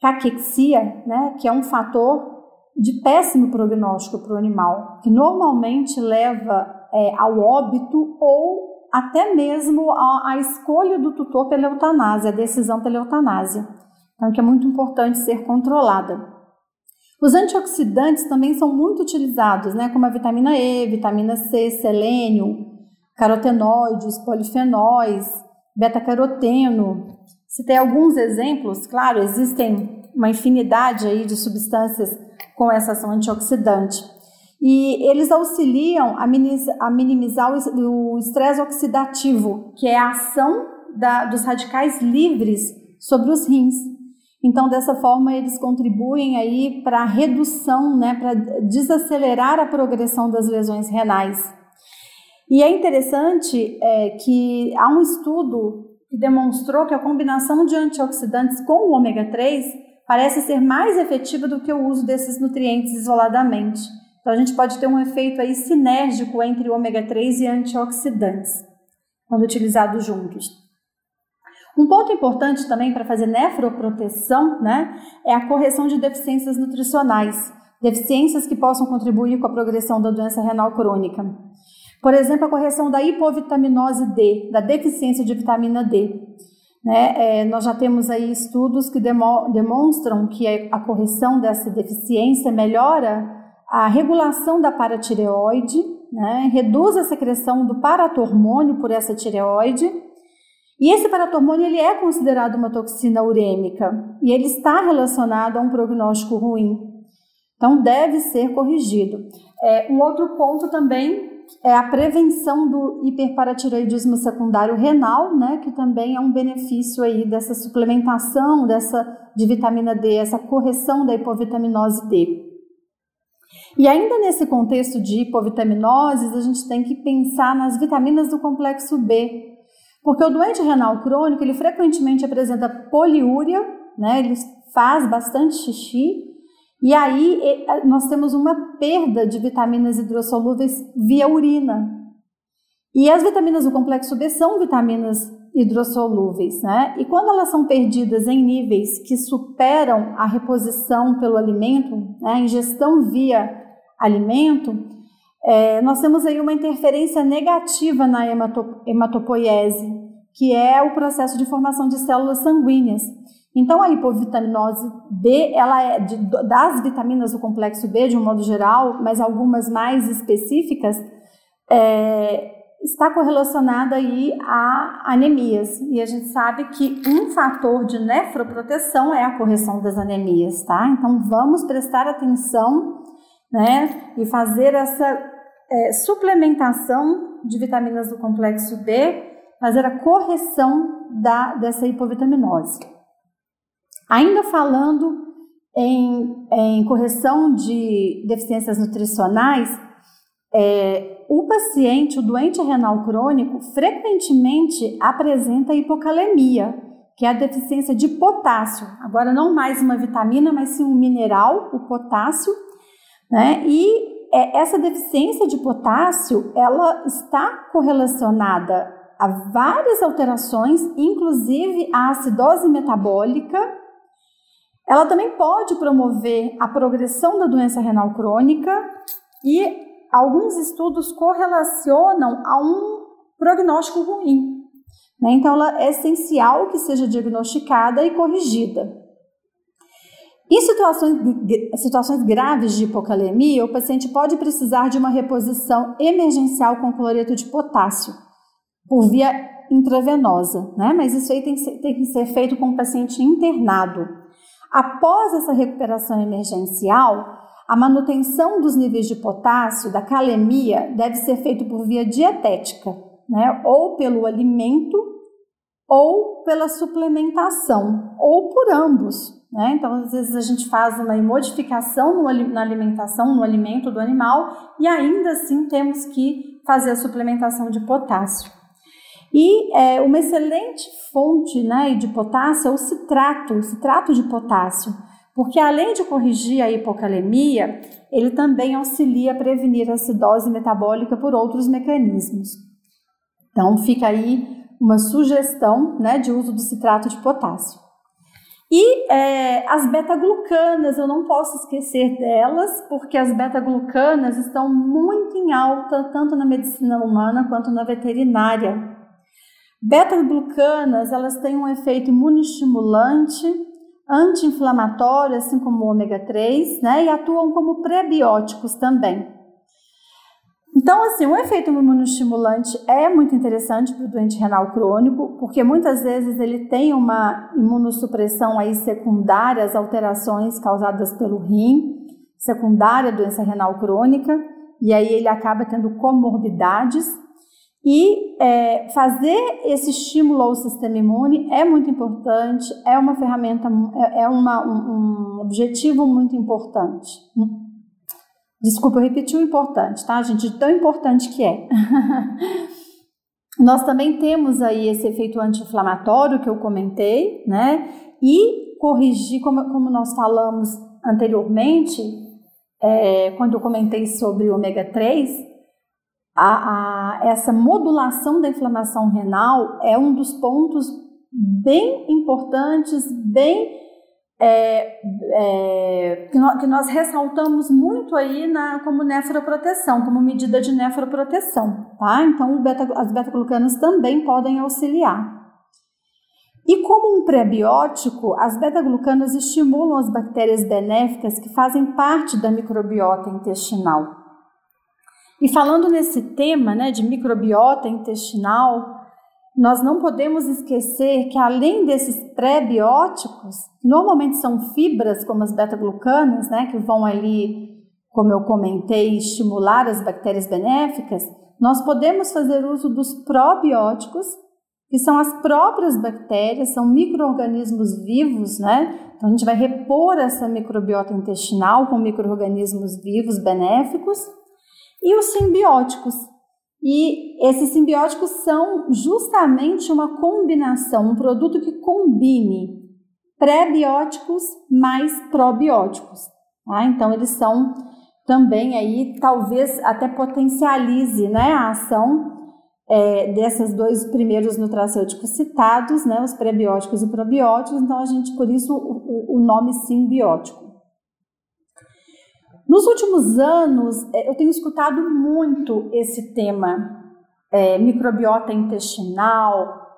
caquexia, né? Que é um fator de péssimo prognóstico para o animal, que normalmente leva é, ao óbito ou até mesmo a, a, escolha do tutor pela eutanásia, a decisão pela eutanásia. Então, que é muito importante ser controlada. Os antioxidantes também são muito utilizados, né, como a vitamina E, vitamina C, selênio, carotenoides, polifenóis, beta-caroteno. Tem alguns exemplos, claro, existem uma infinidade aí de substâncias com essa ação antioxidante. E eles auxiliam a minimizar o estresse oxidativo, que é a ação da, dos radicais livres sobre os rins. Então, dessa forma, eles contribuem aí para a redução, né, para desacelerar a progressão das lesões renais. E é interessante é, que há um estudo que demonstrou que a combinação de antioxidantes com o ômega 3 parece ser mais efetiva do que o uso desses nutrientes isoladamente. Então, a gente pode ter um efeito aí sinérgico entre ômega 3 e antioxidantes, quando utilizados juntos. Um ponto importante também para fazer nefroproteção né, é a correção de deficiências nutricionais, deficiências que possam contribuir com a progressão da doença renal crônica. Por exemplo, a correção da hipovitaminose D, da deficiência de vitamina D. Né? É, nós já temos aí estudos que demo, demonstram que a correção dessa deficiência melhora a regulação da paratireoide, né? reduz a secreção do paratormônio por essa tireoide e esse paratormônio ele é considerado uma toxina urêmica e ele está relacionado a um prognóstico ruim. Então deve ser corrigido. É, um outro ponto também é a prevenção do hiperparatireoidismo secundário renal, né, que também é um benefício aí dessa suplementação dessa de vitamina D, essa correção da hipovitaminose D. E ainda nesse contexto de hipovitaminoses, a gente tem que pensar nas vitaminas do complexo B, porque o doente renal crônico, ele frequentemente apresenta poliúria, né? Ele faz bastante xixi, e aí nós temos uma perda de vitaminas hidrossolúveis via urina. E as vitaminas do complexo B são vitaminas hidrossolúveis, né? E quando elas são perdidas em níveis que superam a reposição pelo alimento, né, a ingestão via alimento, é, nós temos aí uma interferência negativa na hematopoiese, que é o processo de formação de células sanguíneas. Então, a hipovitaminose B, ela é de, das vitaminas do complexo B, de um modo geral, mas algumas mais específicas, é, está correlacionada aí a anemias. E a gente sabe que um fator de nefroproteção é a correção das anemias, tá? Então, vamos prestar atenção né? E fazer essa é, suplementação de vitaminas do complexo B, fazer a correção da, dessa hipovitaminose. Ainda falando em, em correção de deficiências nutricionais, é, o paciente, o doente renal crônico, frequentemente apresenta hipocalemia, que é a deficiência de potássio. Agora, não mais uma vitamina, mas sim um mineral, o potássio, né? E é, essa deficiência de potássio, ela está correlacionada a várias alterações, inclusive a acidose metabólica. Ela também pode promover a progressão da doença renal crônica e alguns estudos correlacionam a um prognóstico ruim. Né? Então, ela é essencial que seja diagnosticada e corrigida. Em situações, situações graves de hipocalemia, o paciente pode precisar de uma reposição emergencial com cloreto de potássio, por via intravenosa, né? mas isso aí tem, tem que ser feito com o paciente internado. Após essa recuperação emergencial, a manutenção dos níveis de potássio da calemia deve ser feita por via dietética, né? ou pelo alimento, ou pela suplementação, ou por ambos. Né? Então, às vezes a gente faz uma modificação no, na alimentação, no alimento do animal, e ainda assim temos que fazer a suplementação de potássio. E é, uma excelente fonte né, de potássio é o citrato, o citrato de potássio, porque além de corrigir a hipocalemia, ele também auxilia a prevenir a acidose metabólica por outros mecanismos. Então, fica aí uma sugestão né, de uso do citrato de potássio. E é, as beta-glucanas, eu não posso esquecer delas, porque as beta-glucanas estão muito em alta, tanto na medicina humana quanto na veterinária. Beta-glucanas, elas têm um efeito imunoestimulante, anti-inflamatório, assim como o ômega 3, né, e atuam como prebióticos também. Então, assim, o efeito imunoestimulante é muito interessante para o doente renal crônico, porque muitas vezes ele tem uma imunossupressão aí secundária às alterações causadas pelo rim, secundária à doença renal crônica, e aí ele acaba tendo comorbidades. E é, fazer esse estímulo ao sistema imune é muito importante, é uma ferramenta, é, é uma, um, um objetivo muito importante. Desculpa, eu repeti o importante, tá, gente? Tão importante que é. Nós também temos aí esse efeito anti-inflamatório que eu comentei, né? E corrigir, como, como nós falamos anteriormente, é, quando eu comentei sobre o ômega 3, a, a, essa modulação da inflamação renal é um dos pontos bem importantes, bem é, é, que, nós, que, nós, ressaltamos muito aí na, como nefroproteção, como medida de nefroproteção, tá? Então, beta, as beta-glucanas também podem auxiliar. E como um prebiótico, as beta-glucanas estimulam as bactérias benéficas que fazem parte da microbiota intestinal. E falando nesse tema né, de microbiota intestinal, nós não podemos esquecer que além desses pré-bióticos, normalmente são fibras como as beta-glucanas, né, que vão ali, como eu comentei, estimular as bactérias benéficas, nós podemos fazer uso dos probióticos, que são as próprias bactérias, são micro-organismos vivos, né? Então a gente vai repor essa microbiota intestinal com micro-organismos vivos benéficos e os simbióticos, e esses simbióticos são justamente uma combinação, um produto que combine pré-bióticos mais probióticos. Tá? Então, eles são também aí, talvez até potencialize né, a ação é, desses dois primeiros nutracêuticos citados, né, os prebióticos e probióticos. Então, a gente, por isso, o, o nome simbiótico. Nos últimos anos, é, eu tenho escutado muito esse tema é, microbiota intestinal,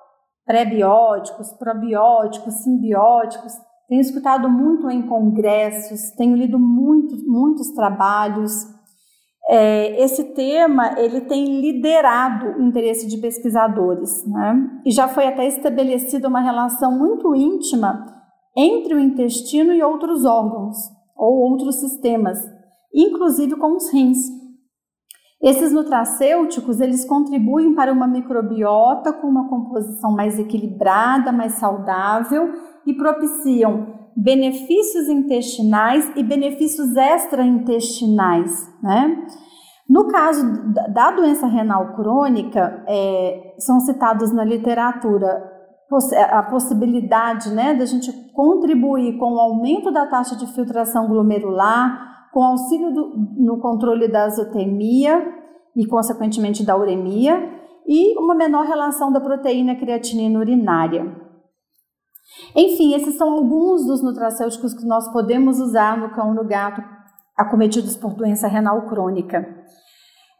pré-bióticos, probióticos, simbióticos. Tenho escutado muito em congressos, tenho lido muito, muitos trabalhos. É, esse tema ele tem liderado o interesse de pesquisadores, né? E já foi até estabelecida uma relação muito íntima entre o intestino e outros órgãos ou outros sistemas inclusive com os rins. Esses nutracêuticos, eles contribuem para uma microbiota com uma composição mais equilibrada, mais saudável e propiciam benefícios intestinais e benefícios extraintestinais, né? No caso da doença renal crônica, é, são citados na literatura a possibilidade né, da gente contribuir com o aumento da taxa de filtração glomerular, com auxílio do, no controle da azotemia e, consequentemente, da uremia, e uma menor relação da proteína creatinina urinária. Enfim, esses são alguns dos nutracêuticos que nós podemos usar no cão no gato acometidos por doença renal crônica.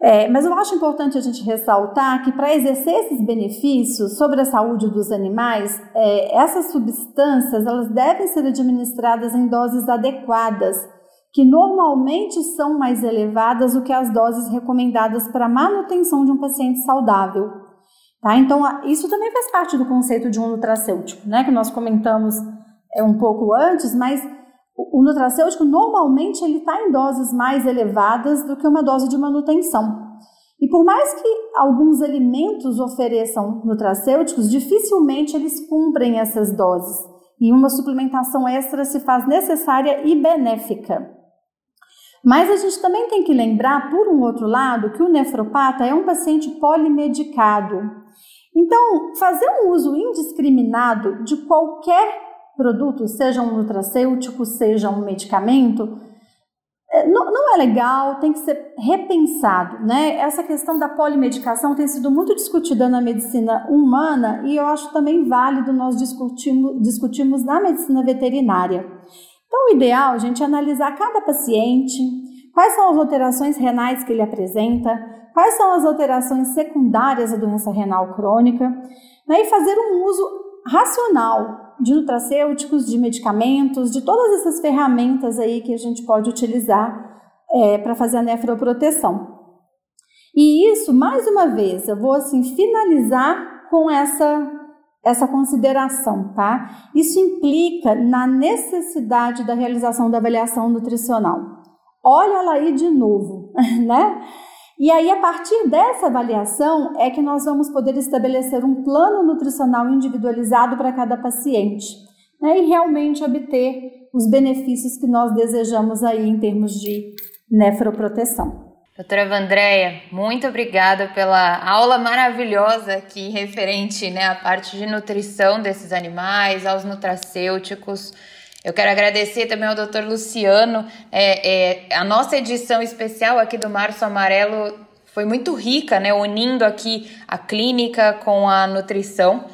É, mas eu acho importante a gente ressaltar que para exercer esses benefícios sobre a saúde dos animais, é, essas substâncias elas devem ser administradas em doses adequadas que normalmente são mais elevadas do que as doses recomendadas para manutenção de um paciente saudável. Tá? Então, isso também faz parte do conceito de um nutracêutico, né? que nós comentamos é, um pouco antes, mas o, nutracêutico normalmente ele está em doses mais elevadas do que uma dose de manutenção. E por mais que alguns alimentos ofereçam nutracêuticos, dificilmente eles cumprem essas doses. E uma suplementação extra se faz necessária e benéfica. Mas a gente também tem que lembrar, por um outro lado, que o nefropata é um paciente polimedicado. Então, fazer um uso indiscriminado de qualquer produto, seja um nutracêutico, seja um medicamento, é, não, é legal, tem que ser repensado, né? Essa questão da polimedicação tem sido muito discutida na medicina humana e eu acho também válido nós discutirmos na medicina veterinária. Então, o ideal, gente, é analisar cada paciente, quais são as alterações renais que ele apresenta, quais são as alterações secundárias da doença renal crônica, né, e fazer um uso racional de nutracêuticos, de medicamentos, de todas essas ferramentas aí que a gente pode utilizar é, para fazer a nefroproteção. E isso, mais uma vez, eu vou assim finalizar com essa essa consideração, tá? Isso implica na necessidade da realização da avaliação nutricional. Olha lá aí de novo, né? E aí, a partir dessa avaliação, é que nós vamos poder estabelecer um plano nutricional individualizado para cada paciente né? e realmente obter os benefícios que nós desejamos aí em termos de nefroproteção. Doutora Vandréia, muito obrigada pela aula maravilhosa aqui referente né, à parte de nutrição desses animais, aos nutracêuticos. Eu quero agradecer também ao doutor Luciano. É, é, a nossa edição especial aqui do Março Amarelo foi muito rica, né, unindo aqui a clínica com a nutrição.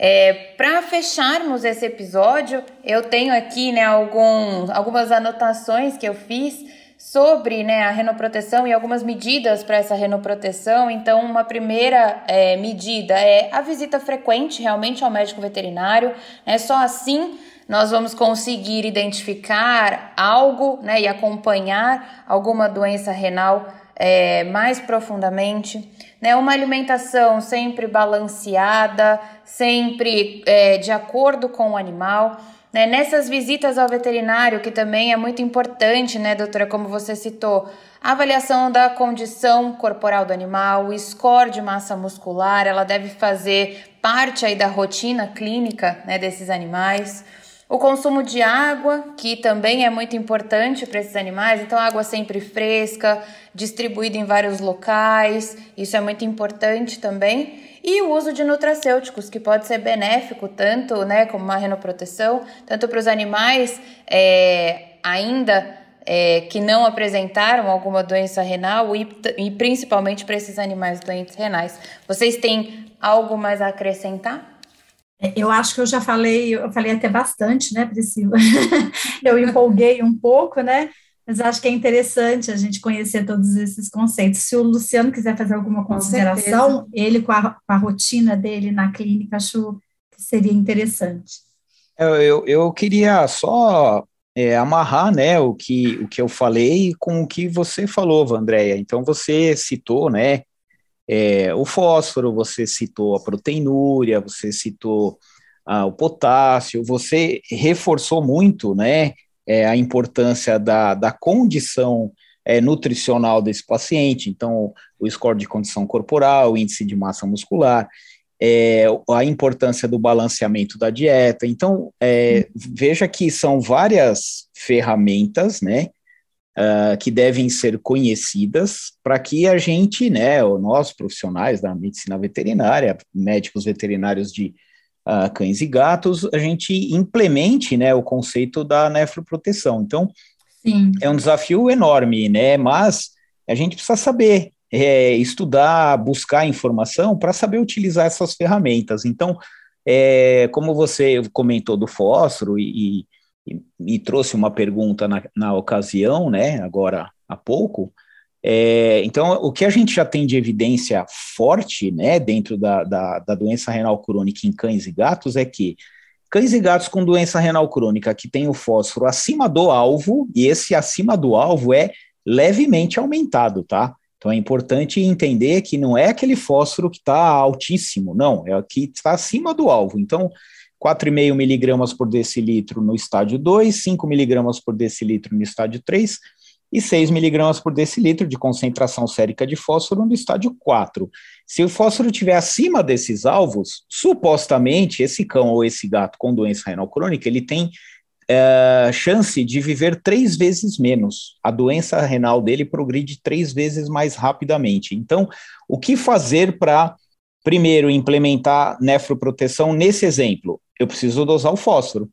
É, Para fecharmos esse episódio, eu tenho aqui né, algum, algumas anotações que eu fiz sobre né, a renoproteção e algumas medidas para essa renoproteção. Então, uma primeira é, medida é a visita frequente realmente ao médico veterinário. Né, só assim nós vamos conseguir identificar algo né, e acompanhar alguma doença renal é, mais profundamente. Né, uma alimentação sempre balanceada, sempre é, de acordo com o animal. Né? Nessas visitas ao veterinário, que também é muito importante, né, doutora, como você citou, a avaliação da condição corporal do animal, o score de massa muscular, ela deve fazer parte aí da rotina clínica né, desses animais. O consumo de água, que também é muito importante para esses animais, então água sempre fresca, distribuída em vários locais, isso é muito importante também. E o uso de nutracêuticos, que pode ser benéfico tanto, né, como uma renoproteção, tanto para os animais é, ainda é, que não apresentaram alguma doença renal e, e principalmente para esses animais doentes renais. Vocês têm algo mais a acrescentar? É, eu acho que eu já falei, eu falei até bastante, né, Priscila? eu empolguei um pouco, né? Mas acho que é interessante a gente conhecer todos esses conceitos. Se o Luciano quiser fazer alguma consideração, ele com a, com a, rotina dele na clínica, acho que seria interessante. Eu, eu, eu queria só é, amarrar né, o, que, o que eu falei com o que você falou, Vandréia. Então, você citou né, é, o fósforo, você citou a proteinúria, você citou ah, o potássio, você reforçou muito né, é, a importância da, da condição é, nutricional desse paciente. Então, o score de condição corporal, o índice de massa muscular, é, a importância do balanceamento da dieta. Então, é, veja que são várias ferramentas, né, uh, que devem ser conhecidas para que a gente, né, nós profissionais da medicina veterinária, médicos veterinários de uh, cães e gatos, a gente implemente, né, o conceito da nefroproteção. Então, Sim. é um desafio enorme, né, mas a gente precisa saber é, estudar, buscar informação para saber utilizar essas ferramentas. Então, é, como você comentou do fósforo e, e, trouxe uma pergunta na, na, ocasião, né, agora há pouco, é, então, o que a gente já tem de evidência forte, né, dentro da, da, da doença renal crônica em cães e gatos é que cães e gatos com doença renal crônica que tem o fósforo acima do alvo, e esse acima do alvo é levemente aumentado, tá? Então é importante entender que não é aquele fósforo que está altíssimo, não, é o que está acima do alvo. Então, 4,5 miligramas por decilitro no estádio 2, 5 miligramas por decilitro no estádio 3 e 6 miligramas por decilitro de concentração sérica de fósforo no estádio 4. Se o fósforo estiver acima desses alvos, supostamente esse cão ou esse gato com doença renal crônica, ele tem é, chance de viver três vezes menos. A doença renal dele progride três vezes mais rapidamente. Então, o que fazer para, primeiro, implementar nefroproteção nesse exemplo? Eu preciso dosar o fósforo.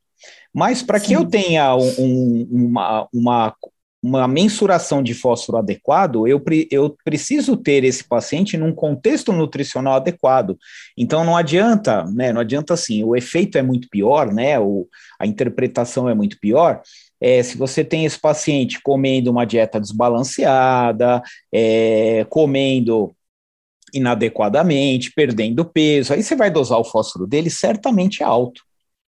Mas para que eu tenha um, uma, uma uma mensuração de fósforo adequado, eu, eu preciso ter esse paciente num contexto nutricional adequado. Então não adianta, né? Não adianta assim, o efeito é muito pior, né? O, a interpretação é muito pior. É, se você tem esse paciente comendo uma dieta desbalanceada, é, comendo inadequadamente, perdendo peso, aí você vai dosar o fósforo dele, certamente é alto.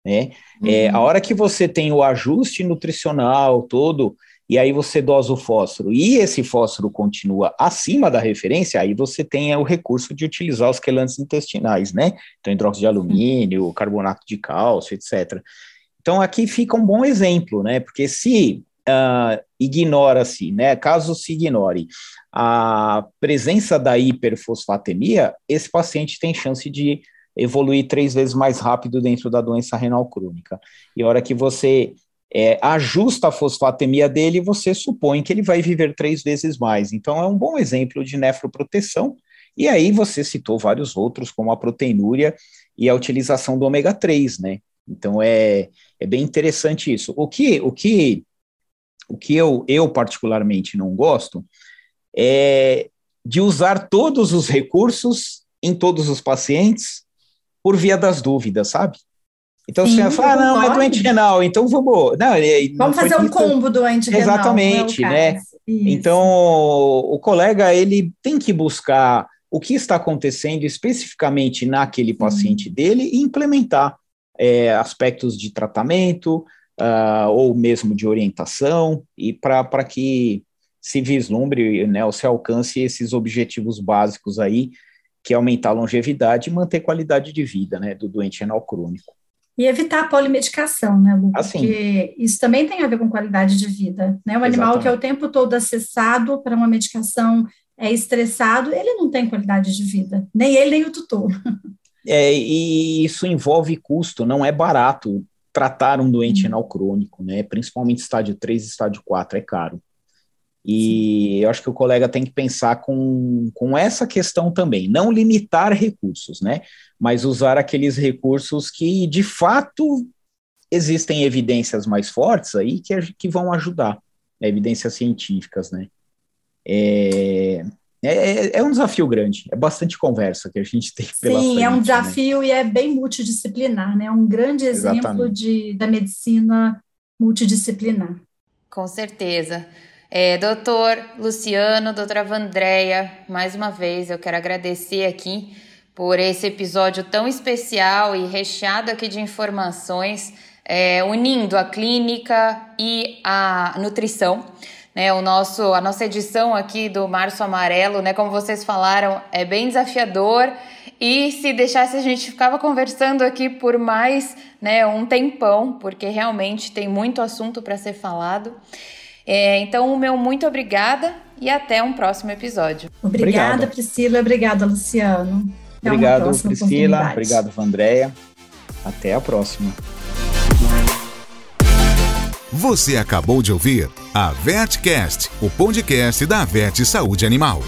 Né? Uhum. É, a hora que você tem o ajuste nutricional todo, e aí você dosa o fósforo e esse fósforo continua acima da referência, aí você tem o recurso de utilizar os quelantes intestinais, né? Então, hidróxido de alumínio, carbonato de cálcio, etc. Então, aqui fica um bom exemplo, né? Porque se uh, ignora-se, né? Caso se ignore a presença da hiperfosfatemia, esse paciente tem chance de evoluir três vezes mais rápido dentro da doença renal crônica. E a hora que você é, ajusta a fosfatemia dele, você supõe que ele vai viver três vezes mais. Então, é um bom exemplo de nefroproteção. E aí você citou vários outros, como a proteinúria e a utilização do ômega 3, né? Então, é, é bem interessante isso. O que, o que, o que eu, eu particularmente não gosto é de usar todos os recursos em todos os pacientes por via das dúvidas, sabe? Então Sim, você fala, ah, não, é doente renal, então vamos. Não, vamos fazer um combo doente renal. Exatamente, né? Isso. Então o colega ele tem que buscar o que está acontecendo especificamente naquele paciente dele e implementar é, aspectos de tratamento uh, ou mesmo de orientação e para que se vislumbre, né, ou se alcance esses objetivos básicos aí, que é aumentar a longevidade e manter qualidade de vida, né, do doente renal crônico. E evitar a polimedicação, né, Lu? Assim. Porque isso também tem a ver com qualidade de vida. Né? O animal Exatamente. que é o tempo todo acessado para uma medicação, é estressado, ele não tem qualidade de vida. Nem ele, nem o tutor. É, e isso envolve custo, não é barato tratar um doente renal crônico, né? Principalmente estádio 3 e estádio 4 é caro. E Sim. eu acho que o colega tem que pensar com, com essa questão também, não limitar recursos, né? Mas usar aqueles recursos que, de fato, existem evidências mais fortes aí que, que vão ajudar, né? evidências científicas, né? É, é, é, um desafio grande, é bastante conversa que a gente tem pela Sim, frente, é um né? desafio né? e é bem multidisciplinar, né? É um grande exemplo de, da medicina multidisciplinar. Com certeza. É, doutor Luciano, doutora Vandréia, mais uma vez eu quero agradecer aqui por esse episódio tão especial e recheado aqui de informações, é, unindo a clínica e a nutrição. Né, o nosso, a nossa edição aqui do Março Amarelo, né, como vocês falaram, é bem desafiador e se deixasse a gente ficava conversando aqui por mais né, um tempão, porque realmente tem muito assunto para ser falado. É, então, o meu muito obrigada e até um próximo episódio. Obrigada, Obrigado. Priscila. Obrigada, Luciano. Até obrigado, Priscila. Obrigado, Vandréia. Até a próxima. Você acabou de ouvir a Vertcast, o podcast da Verte Saúde Animal.